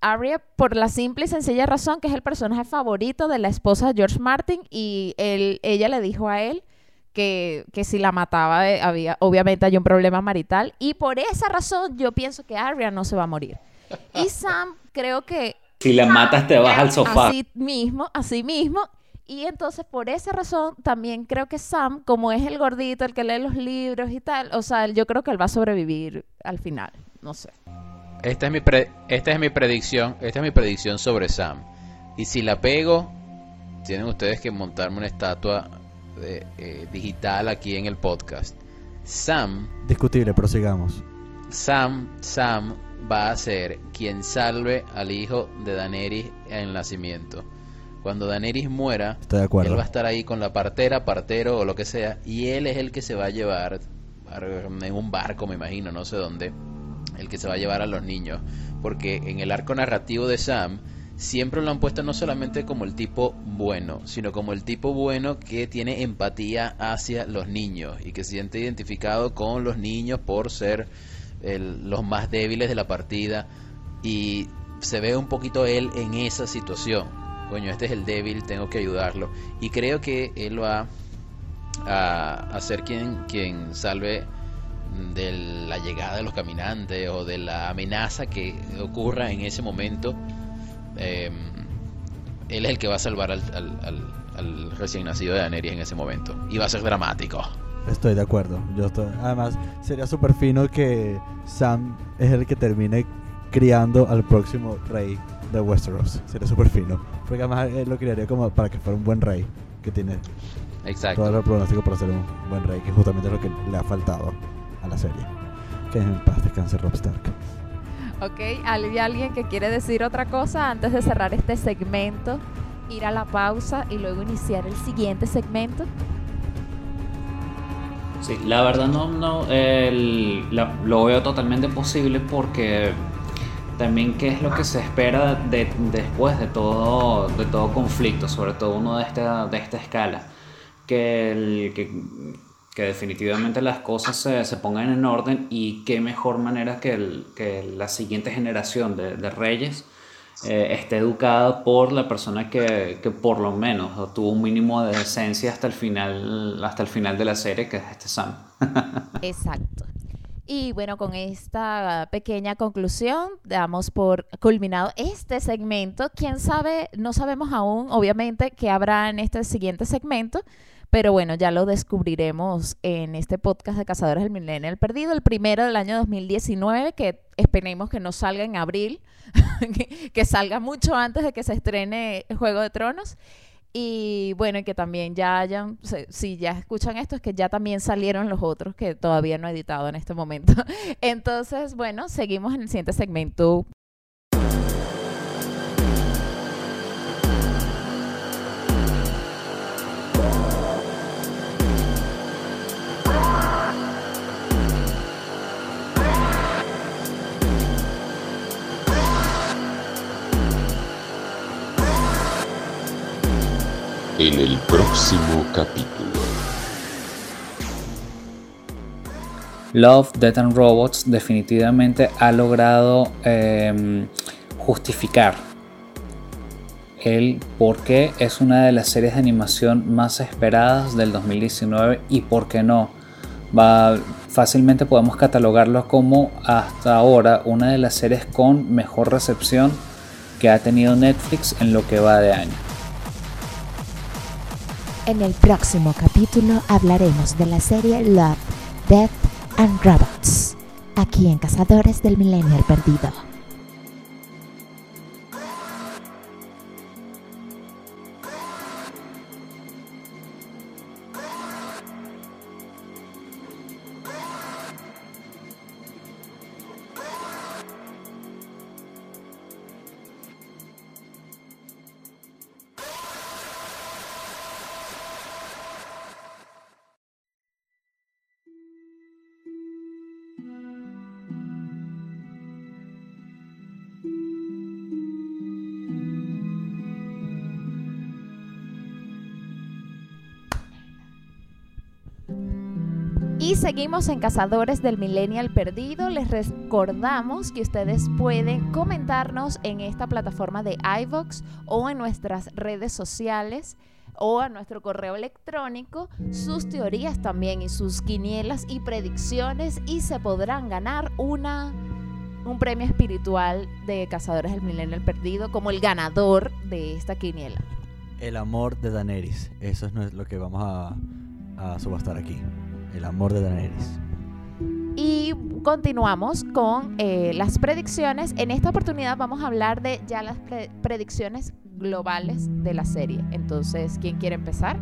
S2: Arya por la simple y sencilla razón que es el personaje favorito de la esposa de George Martin y él, ella le dijo a él que, que si la mataba eh, había, obviamente hay un problema marital y por esa razón yo pienso que Arya no se va a morir. Y Sam creo que...
S5: Si la matas te vas al sofá.
S2: Así mismo, así mismo. Y entonces por esa razón también creo que Sam, como es el gordito, el que lee los libros y tal, o sea, yo creo que él va a sobrevivir al final, no sé.
S3: Esta es mi, esta es mi predicción, esta es mi predicción sobre Sam. Y si la pego, tienen ustedes que montarme una estatua eh, digital aquí en el podcast. Sam.
S4: Discutible, prosigamos.
S3: Sam, Sam va a ser quien salve al hijo de Daenerys en el nacimiento. Cuando Daenerys muera,
S4: de acuerdo.
S3: él va a estar ahí con la partera, partero o lo que sea, y él es el que se va a llevar en un barco, me imagino, no sé dónde, el que se va a llevar a los niños, porque en el arco narrativo de Sam siempre lo han puesto no solamente como el tipo bueno, sino como el tipo bueno que tiene empatía hacia los niños y que se siente identificado con los niños por ser los más débiles de la partida y se ve un poquito él en esa situación. Coño, este es el débil, tengo que ayudarlo. Y creo que él va a, a ser quien, quien salve de la llegada de los caminantes o de la amenaza que ocurra en ese momento Em, él es el que va a salvar al, recién nacido de Daenerys en ese momento. Y va a ser dramático.
S4: Estoy de acuerdo. Yo estoy... Además, sería súper fino que Sam es el que termine criando al próximo rey de Westeros. Sería súper fino. Porque además él lo criaría como para que fuera un buen rey. Que tiene
S3: Exacto.
S4: todo el pronóstico para ser un buen rey. Que justamente es lo que le ha faltado a la serie. Que en paz descanse Rob Stark.
S2: Ok, ¿hay alguien que quiere decir otra cosa antes de cerrar este segmento? Ir a la pausa y luego iniciar el siguiente segmento.
S5: Sí, la verdad no, no lo veo totalmente posible porque también qué es lo que se espera de, después de todo, de todo conflicto, sobre todo uno de esta, de esta escala. Que, el, que que definitivamente las cosas se, pongan en orden y qué mejor manera que, la siguiente generación de, reyes eh, esté educada por la persona que, que, por lo menos tuvo un mínimo de decencia hasta el final, hasta el final de la serie, que es este Sam.
S2: Exacto. Y bueno, con esta pequeña conclusión damos por culminado este segmento. Quién sabe, no sabemos aún, obviamente, qué habrá en este siguiente segmento. Pero bueno, ya lo descubriremos en este podcast de Cazadores del Milenio Perdido, el primero del año 2019, que esperemos que no salga en abril, que, salga mucho antes de que se estrene Juego de Tronos. Y bueno, y que también ya hayan, si ya escuchan esto, es que ya también salieron los otros que todavía no he editado en este momento. Entonces, bueno, seguimos en el siguiente segmento.
S1: El próximo capítulo.
S5: Love, Death and Robots definitivamente ha logrado eh, justificar el por qué es una de las series de animación más esperadas del 2019 y por qué no. Fácilmente podemos catalogarlo como hasta ahora una de las series con mejor recepción que ha tenido Netflix en lo que va de año.
S6: En el próximo capítulo hablaremos de la serie Love, Death and Robots, aquí en Cazadores del Milenio Perdido.
S2: Seguimos en Cazadores del Millennial Perdido. Les recordamos que ustedes pueden comentarnos en esta plataforma de iVox o en nuestras redes sociales o a nuestro correo electrónico sus teorías también y sus quinielas y predicciones y se podrán ganar una un premio espiritual de Cazadores del Millennial Perdido como el ganador de esta quiniela.
S4: El amor de Daenerys. Eso es lo que vamos a subastar aquí. El amor de Daenerys.
S2: Y continuamos con eh, las predicciones. En esta oportunidad vamos a hablar de ya las pre- predicciones globales de la serie. Entonces, ¿quién quiere empezar?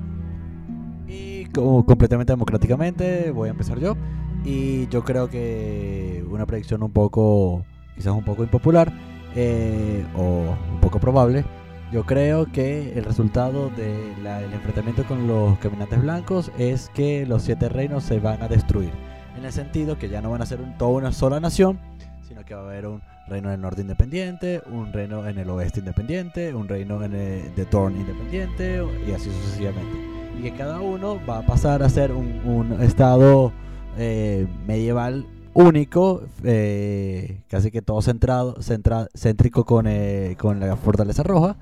S4: Y como completamente democráticamente, voy a empezar yo. Y yo creo que una predicción un poco, quizás un poco impopular eh, o un poco probable. Yo creo que el resultado del enfrentamiento con los caminantes blancos es que los siete reinos se van a destruir. En el sentido que ya no van a ser un- toda una sola nación, sino que va a haber un reino en el norte independiente, un reino en el oeste independiente, un reino en el, de Thorn independiente y así sucesivamente y que cada uno va a pasar a ser un, un estado eh, medieval único, eh, casi que todo centrado, centra- céntrico con, eh, con la fortaleza roja,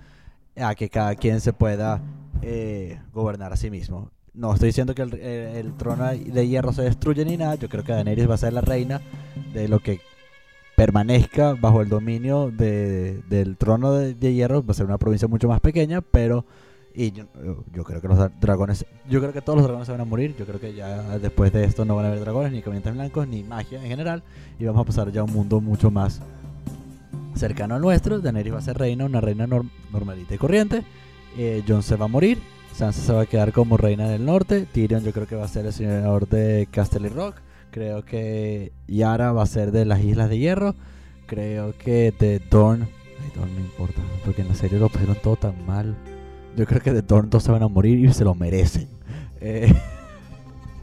S4: a que cada quien se pueda eh, gobernar a sí mismo. No estoy diciendo que el, el- el trono de hierro se destruye ni nada, yo creo que Daenerys va a ser la reina de lo que permanezca bajo el dominio de- del trono de, hierro, va a ser una provincia mucho más pequeña, pero y yo, yo creo que los dra- dragones, yo creo que todos los dragones se van a morir. Yo creo que ya después de esto no van a haber dragones, ni caminantes blancos, ni magia en general. Y vamos a pasar ya a un mundo mucho más cercano al nuestro. Daenerys va a ser reina, una reina norm- normalita y corriente. Eh, Jon se va a morir. Sansa se va a quedar como reina del norte. Tyrion yo creo que va a ser el señor de Casterly Rock. Creo que Yara va a ser de las Islas de Hierro. Creo que de Dorn... Ay, Dorn no importa, porque en la serie lo pusieron todo tan mal. Yo creo que de Dorn todos se van a morir y se lo merecen. Eh,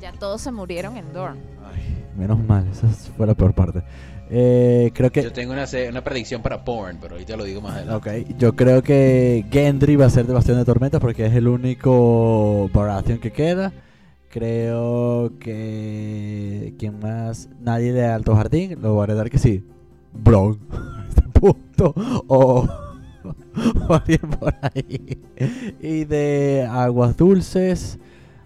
S2: Ya todos se murieron en Dorn.
S4: ay, menos mal, esa fue la peor parte. Eh, creo que...
S3: Yo tengo una, una predicción para Porn, pero ahorita lo digo más adelante.
S4: Ok, yo creo que Gendry va a ser de Bastión de Tormentas porque es el único Baratheon que queda. Creo que. ¿Quién más? Nadie de Alto Jardín. Lo voy a heredar que sí. Bron. Este punto. O alguien por ahí. Y de Aguas Dulces.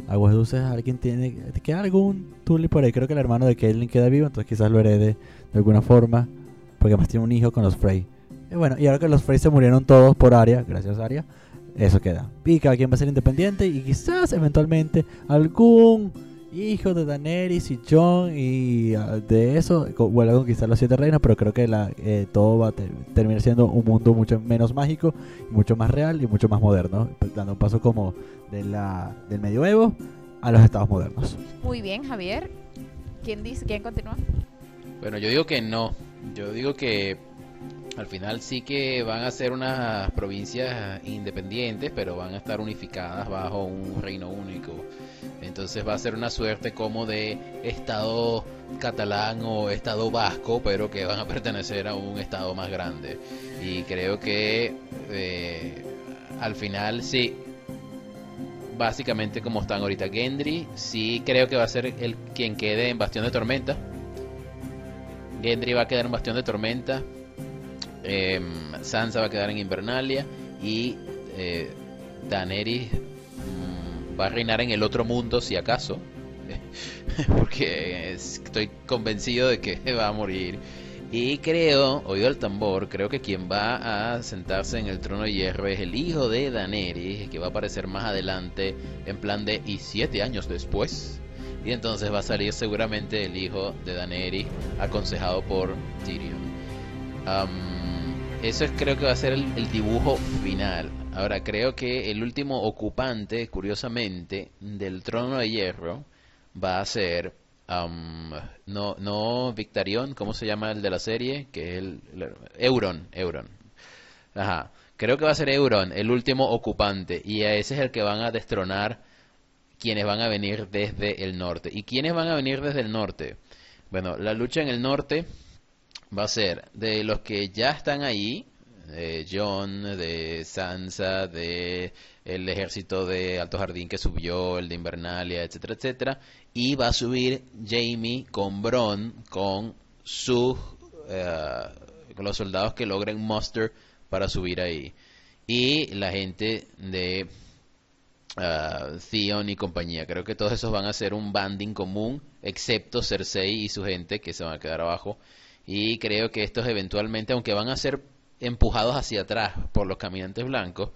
S4: Aguas Dulces, alguien tiene. Queda algún Tully por ahí. Creo que el hermano de Caitlyn queda vivo, entonces quizás lo herede de alguna forma. Porque además tiene un hijo con los Frey. Y bueno, y ahora que los Frey se murieron todos por Arya, gracias a Arya, eso queda. Y cada quien va a ser independiente y quizás eventualmente algún hijo de Daenerys y Jon y ah, de eso vuelva a conquistar las siete reinas, pero creo que la, eh, todo va a ter- terminar siendo un mundo mucho menos mágico, mucho más real y mucho más moderno, pues, dando un paso como de la, del medioevo a los estados modernos.
S2: Muy bien, Javier. ¿Quién dice? ¿Quién continúa?
S3: Bueno, yo digo que no. Yo digo que al final sí que van a ser unas provincias independientes, pero van a estar unificadas bajo un reino único. Entonces va a ser una suerte como de estado catalán o estado vasco, pero que van a pertenecer a un estado más grande. Y creo que eh, al final sí, básicamente como están ahorita Gendry, sí creo que va a ser el quien quede en Bastión de Tormenta. Gendry va a quedar en Bastión de Tormenta. em, Sansa va a quedar en Invernalia. Y eh, Daenerys va a reinar en el otro mundo, si acaso. Porque estoy convencido de que va a morir. Y creo, oído el tambor, creo que quien va a sentarse en el trono de hierro es el hijo de Daenerys, que va a aparecer más adelante en plan de y siete años después. Y entonces va a salir seguramente el hijo de Daenerys, aconsejado por Tyrion. Am, eso es, creo que va a ser el dibujo final. Ahora, creo que el último ocupante, curiosamente, del trono de hierro va a ser am, no, no Victarion, ¿cómo se llama el de la serie? Que es el, el- Euron, Euron. Ajá. Creo que va a ser Euron el último ocupante y a ese es el que van a destronar quienes van a venir desde el norte. ¿Y quiénes van a venir desde el norte? Bueno, la lucha en el norte va a ser de los que ya están ahí, John, de Sansa, de el ejército de Alto Jardín que subió, el de Invernalia, etcétera, etcétera, y va a subir Jamie con Bron, con sus eh, con los soldados que logren muster para subir ahí. Y la gente de ah, Theon y compañía. Creo que todos esos van a ser un banding común, excepto Cersei y su gente que se van a quedar abajo. Y creo que estos eventualmente, aunque van a ser empujados hacia atrás por los caminantes blancos,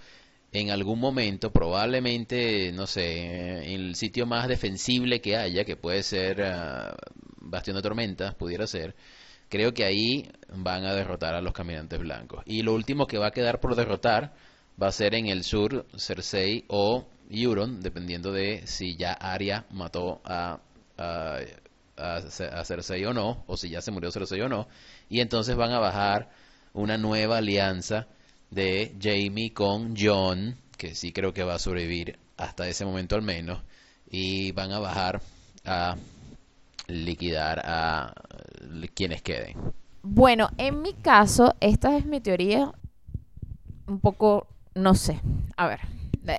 S3: en algún momento, probablemente, no sé, en el sitio más defensible que haya, que puede ser ah, Bastión de Tormentas, pudiera ser, creo que ahí van a derrotar a los caminantes blancos. Y lo último que va a quedar por derrotar va a ser en el sur Cersei o Euron, dependiendo de si ya Arya mató a, a Cersei o no, o si ya se murió Cersei o no. Y entonces van a bajar una nueva alianza de Jamie con John, que sí creo que va a sobrevivir hasta ese momento al menos, y van a bajar a liquidar a quienes queden.
S2: Bueno, en mi caso, esta es mi teoría un poco, no sé. A ver,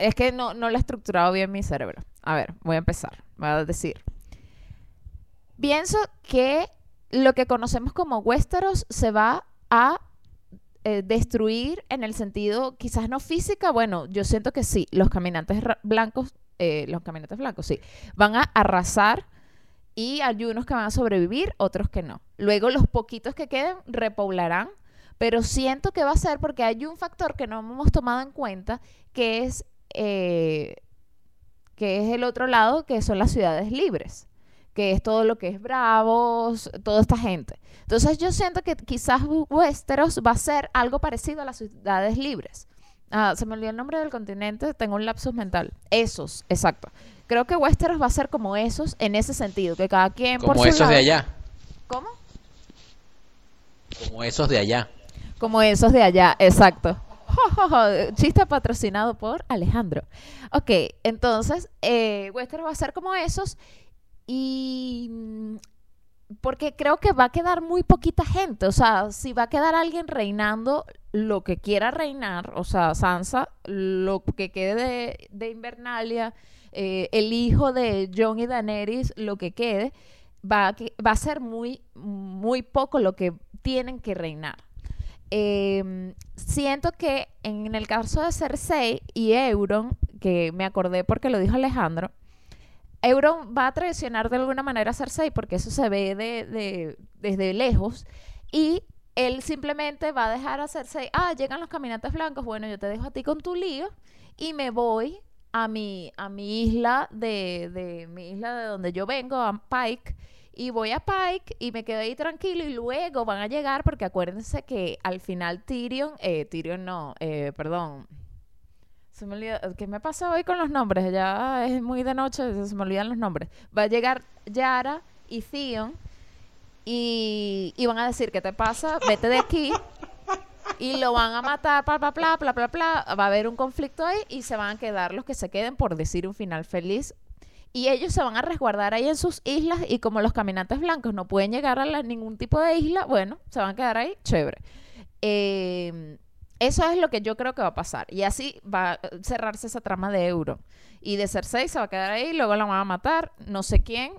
S2: es que no, no la he estructurado bien mi cerebro. A ver, voy a empezar. Voy a decir. Pienso que lo que conocemos como Westeros se va a eh, destruir en el sentido, quizás no física, bueno, yo siento que sí, los caminantes blancos, eh, los caminantes blancos, sí, van a arrasar y hay unos que van a sobrevivir, otros que no. Luego los poquitos que queden repoblarán, pero siento que va a ser porque hay un factor que no hemos tomado en cuenta, que es, eh, que es el otro lado, que son las ciudades libres, que es todo lo que es Bravos, toda esta gente. Entonces yo siento que quizás Westeros va a ser algo parecido a las ciudades libres. Ah, se me olvidó el nombre del continente, tengo un lapsus mental. Esos, exacto. Creo que Westeros va a ser como esos en ese sentido, que cada quien por
S3: Como
S2: su
S3: esos
S2: lado-
S3: de allá.
S2: ¿Cómo?
S3: Como esos de allá.
S2: Como esos de allá, exacto. Chiste patrocinado por Alejandro. Ok, entonces, eh, Westeros va a ser como esos y... mm, Porque creo que va a quedar muy poquita gente. O sea, si va a quedar alguien reinando lo que quiera reinar, o sea, Sansa, lo que quede de, de Invernalia, eh, el hijo de Jon y Daenerys, lo que quede, va a, va a ser muy, muy poco lo que tienen que reinar. Eh, siento que en el caso de Cersei y Euron, que me acordé porque lo dijo Alejandro, Euron va a traicionar de alguna manera a Cersei porque eso se ve de, de- desde lejos y él simplemente va a dejar a Cersei, ah, llegan los caminantes blancos, bueno, yo te dejo a ti con tu lío y me voy a mi, a mi isla de, de mi isla de donde yo vengo, a Pike, y voy a Pike y me quedo ahí tranquilo y luego van a llegar porque acuérdense que al final Tyrion, eh, Tyrion no, eh, perdón, se me olvidó, ¿qué me pasa hoy con los nombres? Ya es muy de noche, se me olvidan los nombres. Va a llegar Yara y Theon y, y van a decir, ¿qué te pasa? Vete de aquí. Y lo van a matar, bla, bla, bla, bla, bla, bla. Va a haber un conflicto ahí y se van a quedar los que se queden por decir un final feliz. Y ellos se van a resguardar ahí en sus islas y como los caminantes blancos no pueden llegar a ningún tipo de isla, bueno, se van a quedar ahí, chévere. Eh, eso es lo que yo creo que va a pasar. Y así va a cerrarse esa trama de Euro. Y de Cersei se va a quedar ahí, luego la van a matar, no sé quién.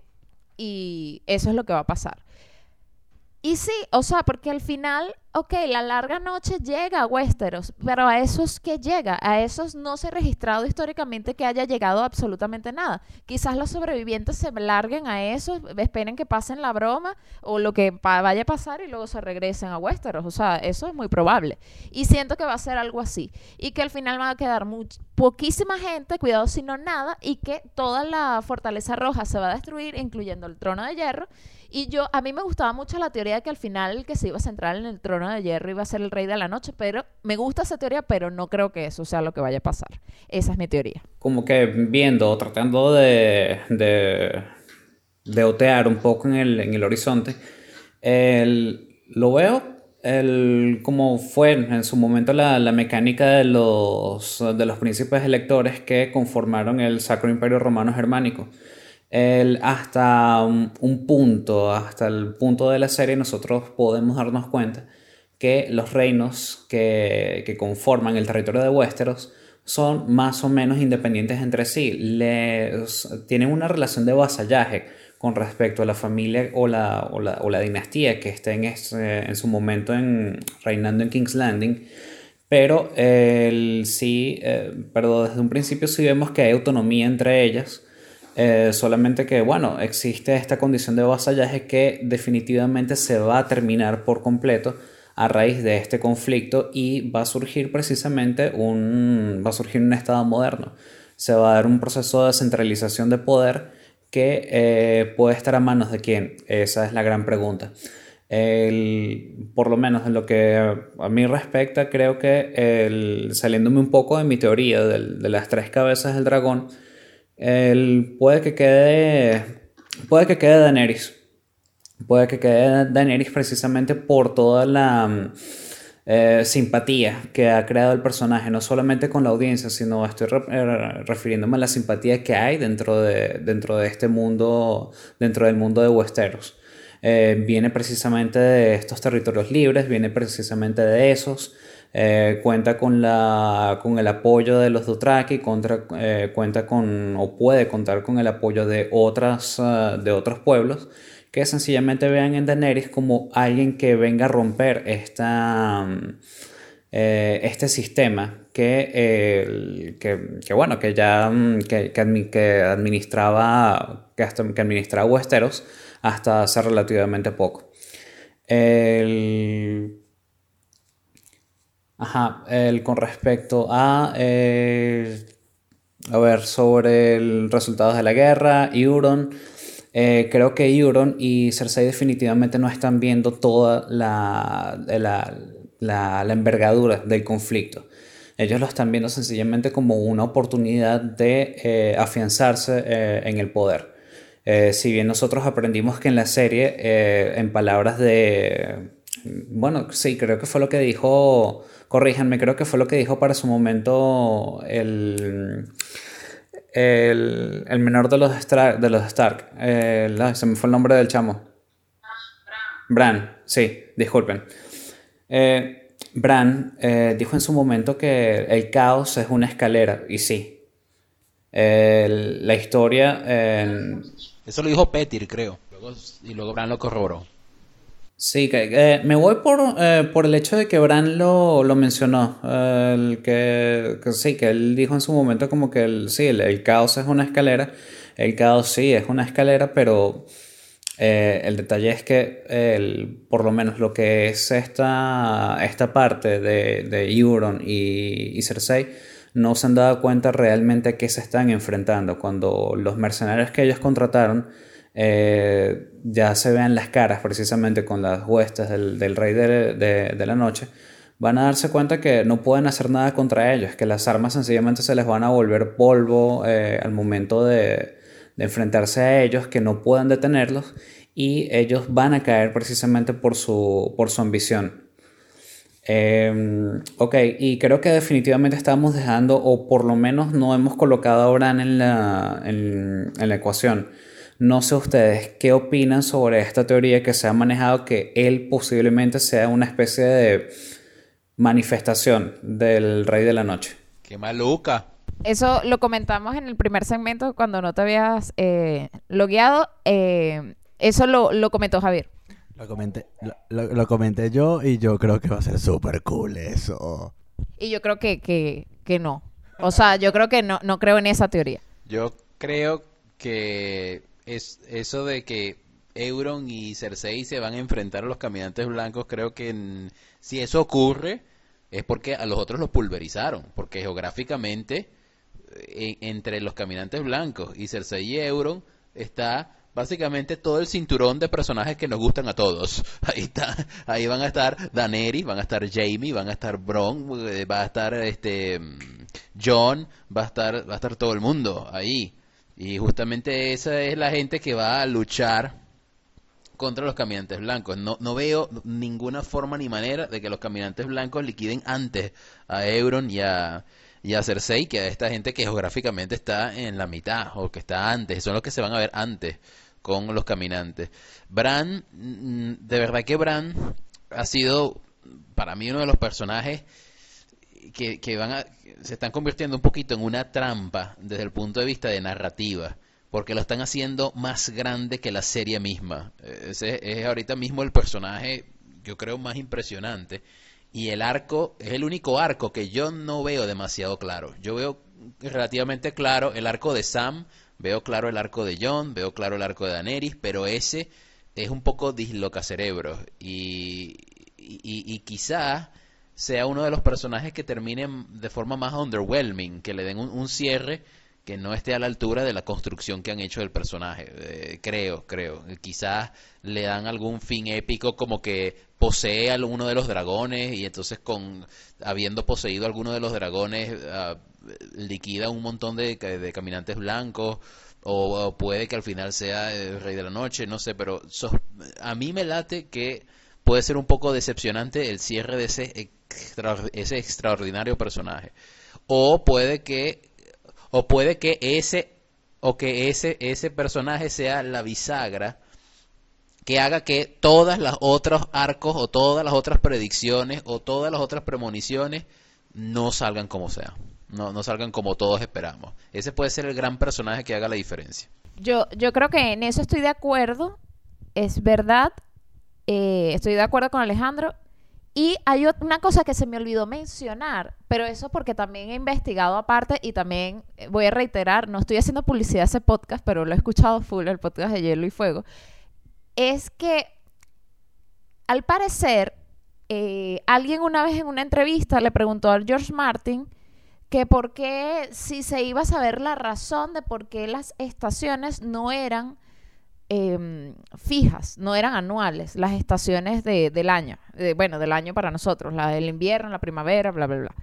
S2: Y eso es lo que va a pasar. Y sí, o sea, porque al final, ok, la larga noche llega a Westeros, pero a esos que llega, a esos no se ha registrado históricamente que haya llegado absolutamente nada. Quizás los sobrevivientes se larguen a eso, esperen que pasen la broma o lo que vaya a pasar y luego se regresen a Westeros. O sea, eso es muy probable. Y siento que va a ser algo así. Y que al final va a quedar poquísima gente, cuidado si no nada, y que toda la fortaleza roja se va a destruir, incluyendo el trono de hierro. Y yo, a mí me gustaba mucho la teoría de que al final el que se iba a centrar en el trono de hierro iba a ser el rey de la noche, pero me gusta esa teoría, pero no creo que eso sea lo que vaya a pasar. Esa es mi teoría.
S5: como que viendo, tratando de, de, de otear un poco en el, en el horizonte, el- lo veo el, como fue en su momento la, la mecánica de los, de los príncipes electores que conformaron el Sacro Imperio Romano Germánico. El- hasta un, un punto, hasta el punto de la serie, nosotros podemos darnos cuenta que los reinos que, que conforman el territorio de Westeros son más o menos independientes entre sí. Les, tienen una relación de vasallaje con respecto a la familia o la, o la, o la dinastía que estén ese- en su momento en, reinando en King's Landing. Pero el, sí, eh, pero desde un principio sí vemos que hay autonomía entre ellas. Eh, solamente que, bueno, existe esta condición de vasallaje que definitivamente se va a terminar por completo a raíz de este conflicto y va a surgir precisamente un, va a surgir un estado moderno. Se va a dar un proceso de centralización de poder que eh, puede estar a manos de quién. Esa es la gran pregunta. El- por lo menos en lo que a mí respecta, creo que el- saliéndome un poco de mi teoría del- de las tres cabezas del dragón, el, puede que quede puede que quede Daenerys. Puede que quede Daenerys precisamente por toda la mm, eh, simpatía que ha creado el personaje, no solamente con la audiencia, sino estoy eh, refiriéndome a la simpatía que hay dentro de, dentro de este mundo, dentro del mundo de Westeros. Eh, viene precisamente de estos territorios libres, viene precisamente de esos. Eh, cuenta con, la, con el apoyo de los Dothraki, contra, eh, cuenta con o puede contar con el apoyo de, otras, ah, de otros pueblos que sencillamente vean en Daenerys como alguien que venga a romper esta, mm, eh, este sistema que, eh, que, bueno, que ya mm, que, que admi- que administraba, hasta, que administraba Westeros hasta hace relativamente poco. El, Ajá, el, con respecto a, eh, a ver, sobre el resultados de la guerra, Euron, eh, creo que Euron y Cersei definitivamente no están viendo toda la, la, la, la envergadura del conflicto. Ellos lo están viendo sencillamente como una oportunidad de eh, afianzarse eh, en el poder. Eh, si bien nosotros aprendimos que en la serie, eh, en palabras de... Bueno, sí, creo que fue lo que dijo, corríjanme, creo que fue lo que dijo para su momento el, el, menor de los, Stra- de los Stark. Se me fue el nombre del chamo. Bran, sí, disculpen. Eh, Bran eh, dijo en su momento que el caos es una escalera, y sí. La historia...
S3: Eso lo dijo Petir, creo. Y luego Bran lo corroboró.
S5: Sí, que, eh, me voy por, eh, por el hecho de que Bran lo, lo mencionó. eh, el que, que sí, que él dijo en su momento como que el, sí, el, caos es una escalera. El caos sí es una escalera, pero eh, el detalle es que el, por lo menos lo que es esta, esta parte de, de Euron y, y Cersei no se han dado cuenta realmente a qué se están enfrentando. Cuando los mercenarios que ellos contrataron eh, ya se vean las caras precisamente con las huestes del, del rey de, de, la noche, van a darse cuenta que no pueden hacer nada contra ellos, que las armas sencillamente se les van a volver polvo eh, al momento de, de enfrentarse a ellos, que no puedan detenerlos y ellos van a caer precisamente por su, por su ambición. Eh, ok, y creo que definitivamente estamos dejando, o por lo menos no hemos colocado a Bran en la, en la ecuación. No sé ustedes qué opinan sobre esta teoría que se ha manejado que él posiblemente sea una especie de manifestación del Rey de la Noche.
S3: Qué maluca.
S2: Eso lo comentamos en el primer segmento cuando no te habías eh, logueado. eh, eso lo, lo comentó Javier.
S4: Lo comenté, lo, lo- lo comenté yo y yo creo que va a ser súper cool eso.
S2: Y yo creo que, que, que no. O sea, yo creo que no, no creo en esa teoría.
S3: Yo creo que es eso de que Euron y Cersei se van a enfrentar a los caminantes blancos, creo que en- si eso ocurre es porque a los otros los pulverizaron, porque geográficamente eh, entre los caminantes blancos y Cersei y Euron está básicamente todo el cinturón de personajes que nos gustan a todos. Ahí está, ahí van a estar Daenerys, van a estar Jaime, van a estar Bron, eh, va a estar este mm, John, va a estar va a estar todo el mundo ahí. Y justamente esa es la gente que va a luchar contra los caminantes blancos. No, no veo ninguna forma ni manera de que los caminantes blancos liquiden antes a Euron y a, y a Cersei que a esta gente que geográficamente está en la mitad o que está antes. Son los que se van a ver antes con los caminantes. Bran, mm, de verdad que Bran ha sido para mí uno de los personajes que, van a, se están convirtiendo un poquito en una trampa desde el punto de vista de narrativa, porque lo están haciendo más grande que la serie misma. Eh, Ese es ahorita mismo el personaje, yo creo, más impresionante. Y el arco es el único arco que yo no veo demasiado claro. Yo veo relativamente claro el arco de Sam, veo claro el arco de John, veo claro el arco de Daenerys, pero ese es un poco dislocacerebros. Y, y, y, y quizás sea uno de los personajes que terminen de forma más underwhelming, que le den un, un cierre que no esté a la altura de la construcción que han hecho del personaje. Eh, creo, creo. Quizás le dan algún fin épico como que posee a uno de los dragones y entonces con habiendo poseído alguno de los dragones ah, liquida un montón de, caminantes blancos o, puede que al final sea el rey de la noche, no sé, pero a mí me late que puede ser un poco decepcionante el cierre de ese, extra- ese extraordinario personaje. O puede que o puede que ese o que ese ese personaje sea la bisagra que haga que todas las otros arcos o todas las otras predicciones o todas las otras premoniciones no salgan como sea. No, no salgan como todos esperamos. Ese puede ser el gran personaje que haga la diferencia.
S2: Yo, yo creo que en eso estoy de acuerdo. Es verdad. Eh, estoy de acuerdo con Alejandro. Y hay una cosa que se me olvidó mencionar, pero eso porque también he investigado aparte y también eh, voy a reiterar, no estoy haciendo publicidad a ese podcast, pero lo he escuchado full, el podcast de Hielo y Fuego, es que al parecer eh, alguien una vez en una entrevista le preguntó a George Martin que por qué, si se iba a saber la razón de por qué las estaciones no eran em, fijas, no eran anuales, las estaciones de- del año, bueno, del año para nosotros, la del invierno, la primavera, bla, bla, bla.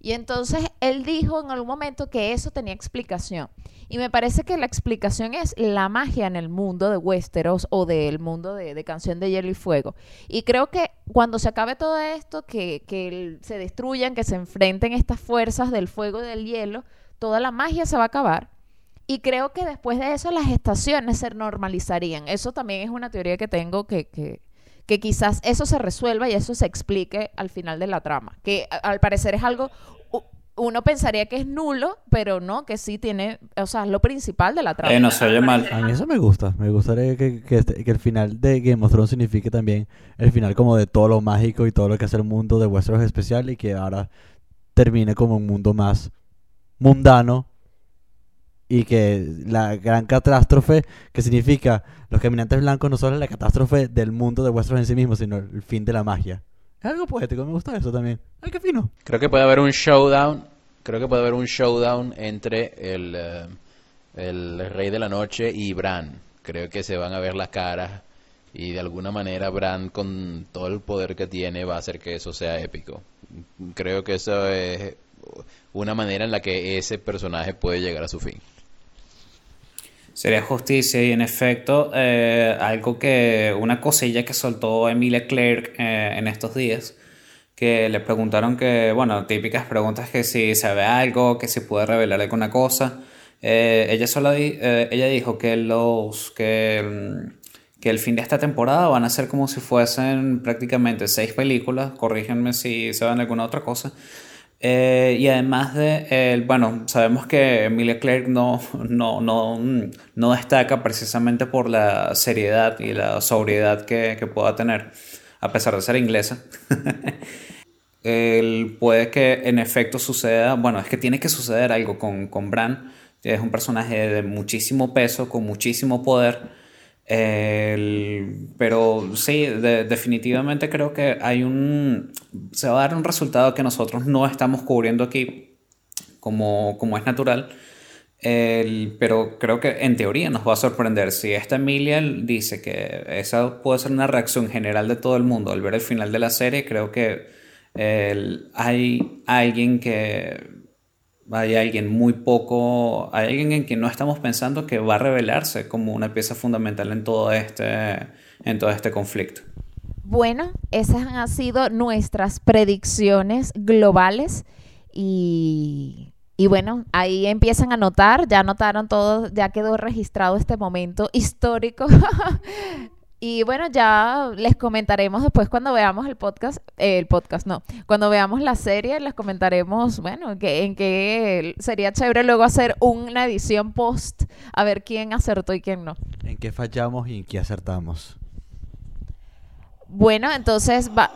S2: Y entonces él dijo en algún momento que eso tenía explicación. Y me parece que la explicación es la magia en el mundo de Westeros o del mundo de, de Canción de Hielo y Fuego. Y creo que cuando se acabe todo esto, que, que se destruyan, que se enfrenten estas fuerzas del fuego y del hielo, toda la magia se va a acabar. Y creo que después de eso las estaciones se normalizarían. Eso también es una teoría que tengo que, que, que quizás eso se resuelva y eso se explique al final de la trama. Que al parecer es algo, uno pensaría que es nulo, pero no, que sí tiene, o sea, es lo principal de la trama.
S5: Eh, no se oye mal.
S4: A mí eso me gusta. Me gustaría que, que, este- que el final de Game of Thrones signifique también el final como de todo lo mágico y todo lo que hace el mundo de Westeros especial y que ahora termine como un mundo más mundano y que la gran catástrofe que significa los caminantes blancos no solo es la catástrofe del mundo de Westeros en sí mismo, sino el fin de la magia. Es algo poético, me gusta eso también. Ay, qué fino.
S3: Creo que puede haber un showdown. Creo que puede haber un showdown entre el, eh, el Rey de la Noche y Bran. Creo que se van a ver las caras y de alguna manera Bran con todo el poder que tiene va a hacer que eso sea épico. Creo que eso es una manera en la que ese personaje puede llegar a su fin.
S5: Sería justicia y en efecto eh, algo que una cosilla que soltó Emilia Clarke eh, en estos días que le preguntaron que bueno típicas preguntas que si sabe algo que si puede revelar alguna cosa. Eh, ella solo eh, ella dijo que los que mm, que el fin de esta temporada van a ser como si fuesen prácticamente seis películas. Corríjanme si saben alguna otra cosa eh, y además de, eh, bueno, sabemos que Emilia Clarke no, no, no, no destaca precisamente por la seriedad y la sobriedad que, que pueda tener, a pesar de ser inglesa. El- puede que en efecto suceda, bueno, es que tiene que suceder algo con, con Bran, que es un personaje de muchísimo peso, con muchísimo poder. El- pero sí, de- definitivamente creo que hay un. Se va a dar un resultado que nosotros no estamos cubriendo aquí como, como es natural. El- pero creo que en teoría nos va a sorprender. Si esta Emilia dice que esa puede ser una reacción general de todo el mundo al ver el final de la serie, creo que hay alguien que hay alguien muy poco, hay alguien en quien no estamos pensando que va a revelarse como una pieza fundamental en todo este, en todo este conflicto.
S2: Bueno, esas han sido nuestras predicciones globales y, y bueno, ahí empiezan a notar, ya notaron todo, ya quedó registrado este momento histórico. y bueno, ya les comentaremos después cuando veamos el podcast, eh, el podcast no, cuando veamos la serie les comentaremos, bueno, que, en qué sería chévere luego hacer una edición post a ver quién acertó y quién no.
S4: ¿En qué fallamos y en qué acertamos?
S2: Bueno, entonces va,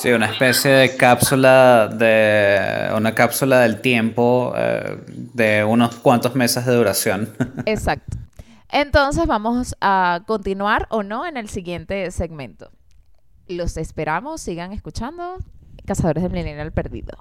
S5: Sí, una especie de cápsula de una cápsula del tiempo eh, de unos cuantos meses de duración.
S2: Exacto. Entonces vamos a continuar o no en el siguiente segmento. Los esperamos, sigan escuchando Cazadores del Millennial Perdido.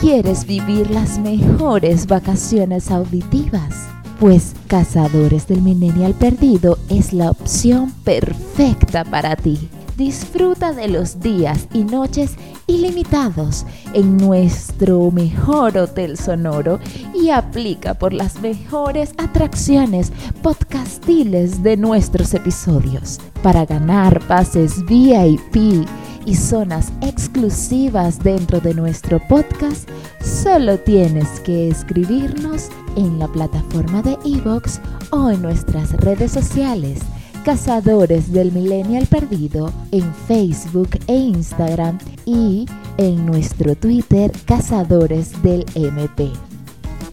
S6: ¿Quieres vivir las mejores vacaciones auditivas? Pues Cazadores del Millennial Perdido es la opción perfecta para ti. Disfruta de los días y noches ilimitados en nuestro mejor hotel sonoro y aplica por las mejores atracciones podcastiles de nuestros episodios. Para ganar pases VIP y zonas exclusivas dentro de nuestro podcast, solo tienes que escribirnos en la plataforma de iVoox o en nuestras redes sociales. Cazadores del Millennial Perdido en Facebook e Instagram y en nuestro Twitter Cazadores del MP.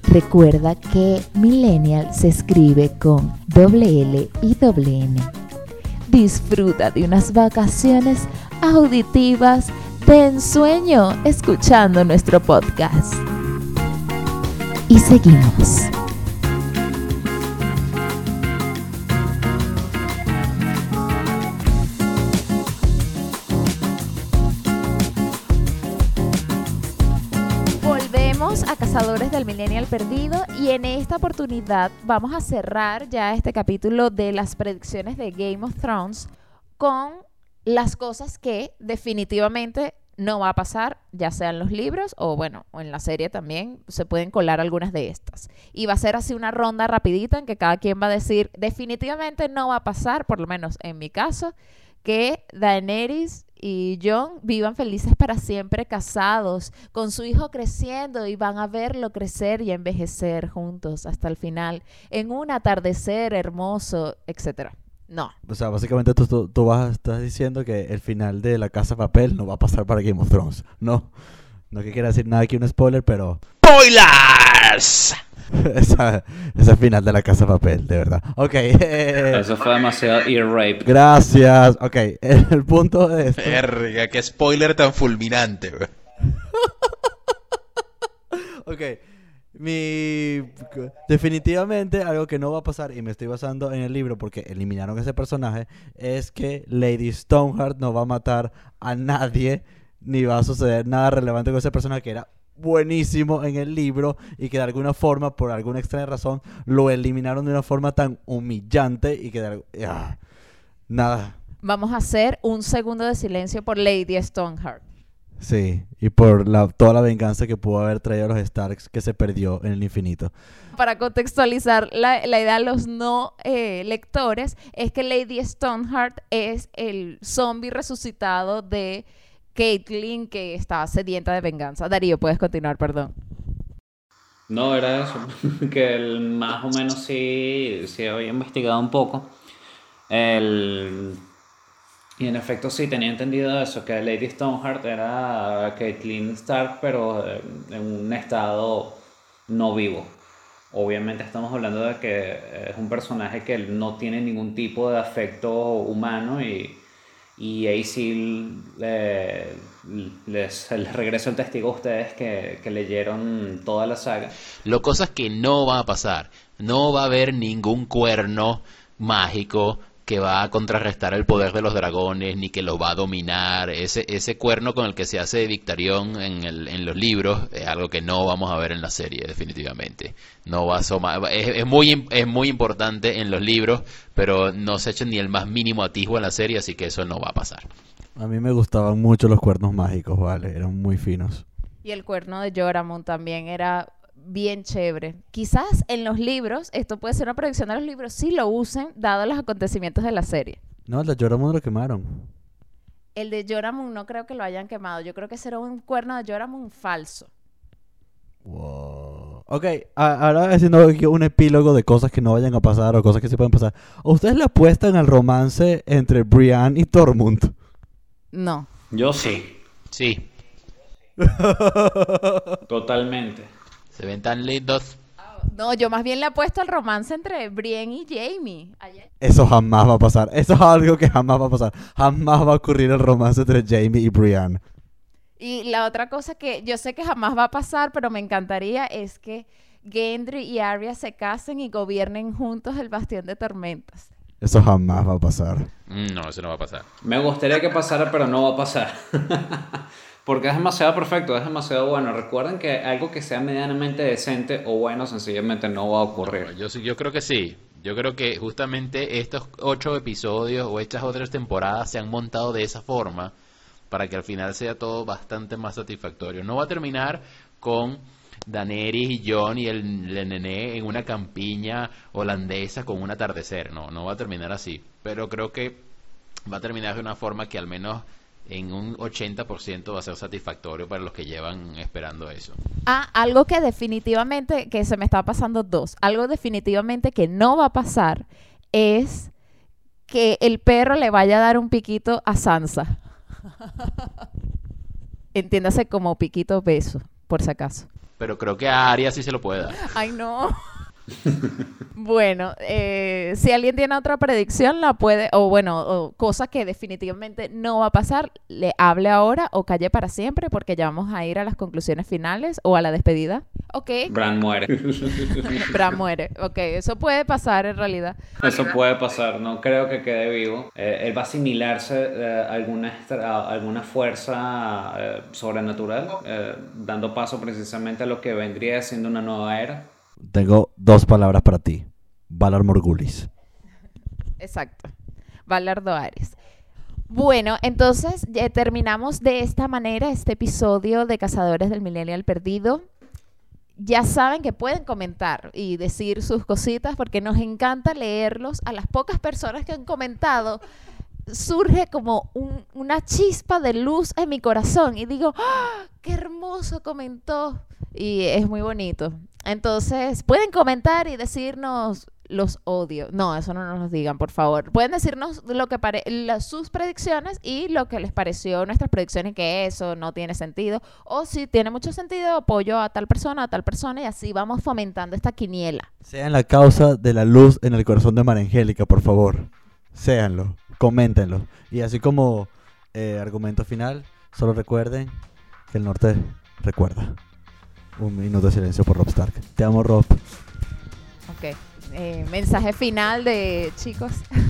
S6: Recuerda que Millennial se escribe con doble L y doble N. Disfruta de unas vacaciones auditivas de ensueño escuchando nuestro podcast. Y seguimos.
S2: Del Millennial Perdido y en esta oportunidad vamos a cerrar ya este capítulo de las predicciones de Game of Thrones con las cosas que definitivamente no va a pasar, ya sea en los libros o bueno, en la serie también se pueden colar algunas de estas. Y va a ser así una ronda rapidita en que cada quien va a decir definitivamente no va a pasar, por lo menos en mi caso, que Daenerys y Jon vivan felices para siempre casados, con su hijo creciendo y van a verlo crecer y envejecer juntos hasta el final, en un atardecer hermoso, etcétera. No,
S4: O sea, básicamente tú, tú, tú vas, estás diciendo que el final de La Casa de Papel no va a pasar para Game of Thrones. No. No que quiera decir nada aquí un spoiler, pero...
S3: spoilers.
S4: esa, ese final de la casa de papel, de verdad. Ok. eh,
S5: Eso fue demasiado ear rape.
S4: gracias. Ok, el punto de esto.
S3: Verga, qué spoiler tan fulminante.
S4: Ok. Mi. Definitivamente, algo que no va a pasar, y me estoy basando en el libro porque eliminaron ese personaje, es que Lady Stoneheart no va a matar a nadie, ni va a suceder nada relevante con ese personaje que era buenísimo en el libro y que de alguna forma, por alguna extraña razón, lo eliminaron de una forma tan humillante y que de ah, nada.
S2: Vamos a hacer un segundo de silencio por Lady Stoneheart.
S4: Sí, y por la, toda la venganza que pudo haber traído a los Starks que se perdió en el infinito.
S2: Para contextualizar la, la idea de los no eh, lectores, es que Lady Stoneheart es el zombie resucitado de Caitlyn que está sedienta de venganza. Darío, puedes continuar, perdón.
S5: No, era eso. que el- más o menos sí, sí había investigado un poco. El, y en efecto sí tenía entendido eso, que Lady Stoneheart era Caitlyn Stark, pero en un estado no vivo. Obviamente estamos hablando de que es un personaje que no tiene ningún tipo de afecto humano y, y ahí sí les, regreso el testigo a ustedes que, que leyeron toda la saga.
S3: Lo cosas que no va a pasar. No va a haber ningún cuerno mágico que va a contrarrestar el poder de los dragones, ni que lo va a dominar. Ese, ese cuerno con el que se hace Victarion en, el- en los libros es algo que no vamos a ver en la serie, definitivamente. No va a asomar. Es, es muy, es muy importante en los libros, pero no se echa ni el más mínimo atisbo en la serie, así que eso no va a pasar.
S4: A mí me gustaban mucho los cuernos mágicos, vale, eran muy finos.
S2: Y el cuerno de Joramon también era bien chévere. Quizás en los libros, esto puede ser una predicción de los libros, sí lo usen, dado los acontecimientos de la serie.
S4: No, el de lo quemaron.
S2: El de Joramon no creo que lo hayan quemado. Yo creo que será un cuerno de Joramon falso.
S4: Wow. Ok, ahora haciendo un epílogo de cosas que no vayan a pasar o cosas que sí pueden pasar. ¿Ustedes le apuestan al romance entre Brienne y Tormund?
S2: No.
S5: Yo sí,
S3: Sí,
S5: totalmente.
S3: Se ven tan lindos.
S2: No, yo más bien le apuesto al romance entre Brienne y Jamie.
S4: Eso jamás va a pasar. Eso es algo que jamás va a pasar. Jamás va a ocurrir el romance entre Jamie y Brienne.
S2: Y la otra cosa que yo sé que jamás va a pasar, pero me encantaría, es que Gendry y Arya se casen y gobiernen juntos el Bastión de Tormentas.
S4: Eso jamás va a pasar.
S3: Mm, No, eso no va a pasar.
S5: Me gustaría que pasara, pero no va a pasar. Porque es demasiado perfecto, es demasiado bueno. Recuerden que algo que sea medianamente decente o bueno sencillamente no va a ocurrir.
S3: Yo, yo creo que sí. Yo creo que justamente estos ocho episodios o estas otras temporadas se han montado de esa forma para que al final sea todo bastante más satisfactorio. No va a terminar con Daenerys y Jon y el nené en una campiña holandesa con un atardecer. No, no va a terminar así. Pero creo que va a terminar de una forma que al menos en un 80% va a ser satisfactorio para los que llevan esperando eso.
S2: Ah, algo que definitivamente, que se me está pasando dos, algo definitivamente que no va a pasar es que el perro le vaya a dar un piquito a Sansa. Entiéndase como piquito beso, por si acaso.
S3: Pero creo que a Arya sí se lo puede dar.
S2: Ay, no. bueno, eh, si alguien tiene otra predicción, la puede, o bueno, o cosa que definitivamente no va a pasar, le hable ahora o calle para siempre, porque ya vamos a ir a las conclusiones finales o a la despedida. Ok,
S5: Bran muere.
S2: Bran muere. Ok, eso puede pasar en realidad.
S5: Eso puede pasar, no creo que quede vivo. Eh, él va a asimilarse eh, a alguna, extra- a alguna fuerza eh, sobrenatural, eh, dando paso precisamente a lo que vendría siendo una nueva era.
S4: Tengo dos palabras para ti. Valar Morgulis.
S2: Exacto. Valardo Ares. Bueno, entonces terminamos de esta manera este episodio de Cazadores del Millennial Perdido. Ya saben que pueden comentar y decir sus cositas porque nos encanta leerlos. A las pocas personas que han comentado, surge como un- una chispa de luz en mi corazón y digo, ¡Ah! ¡qué hermoso comentó! Y es muy bonito. Entonces, pueden comentar y decirnos los odio. No, eso no nos digan, por favor. Pueden decirnos lo que pare sus predicciones y lo que les pareció nuestras predicciones que eso no tiene sentido. O si tiene mucho sentido, apoyo a tal persona, a tal persona y así vamos fomentando esta quiniela.
S4: Sean la causa de la luz en el corazón de María Angélica, por favor. Séanlo, coméntenlo. Y así como eh, argumento final, solo recuerden que el norte recuerda. Un minuto de silencio por Rob Stark. Te amo, Rob.
S2: Ok. Eh, mensaje final de chicos.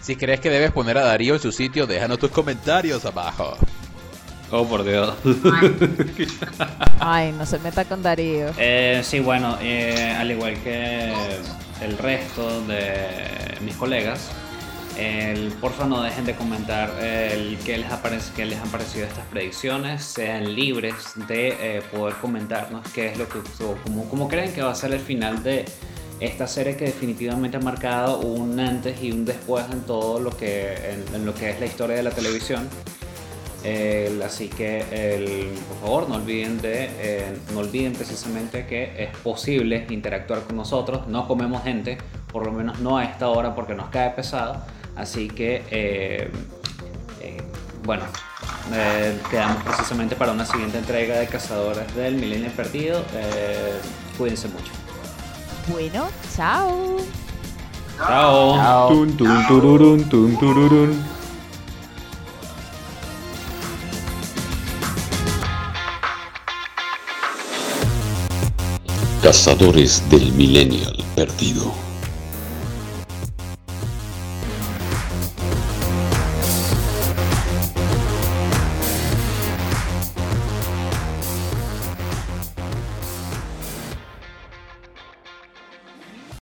S3: Si crees que debes poner a Darío en su sitio, déjanos tus comentarios abajo.
S5: Oh, por Dios.
S2: Ay, no se meta con Darío.
S5: Eh, sí, bueno, eh, al igual que el resto de mis colegas, el, porfa no dejen de comentar qué, les ha parec- qué les han parecido estas predicciones, sean libres de eh, poder comentarnos qué es lo que, cómo, cómo creen que va a ser el final de esta serie que definitivamente ha marcado un antes y un después en todo lo que, en- lo que es la historia de la televisión. El- así que por favor no olviden de eh, no olviden precisamente que es posible interactuar con nosotros. No comemos gente por lo menos no a esta hora porque nos cae pesado así que eh, eh, bueno eh, quedamos precisamente para una siguiente entrega de cazadores del milenio perdido Eh, cuídense mucho
S2: Bueno, chao.
S5: chao
S7: Tun, tun, tururun, tun, tururun.
S1: Cazadores del Millennial Perdido.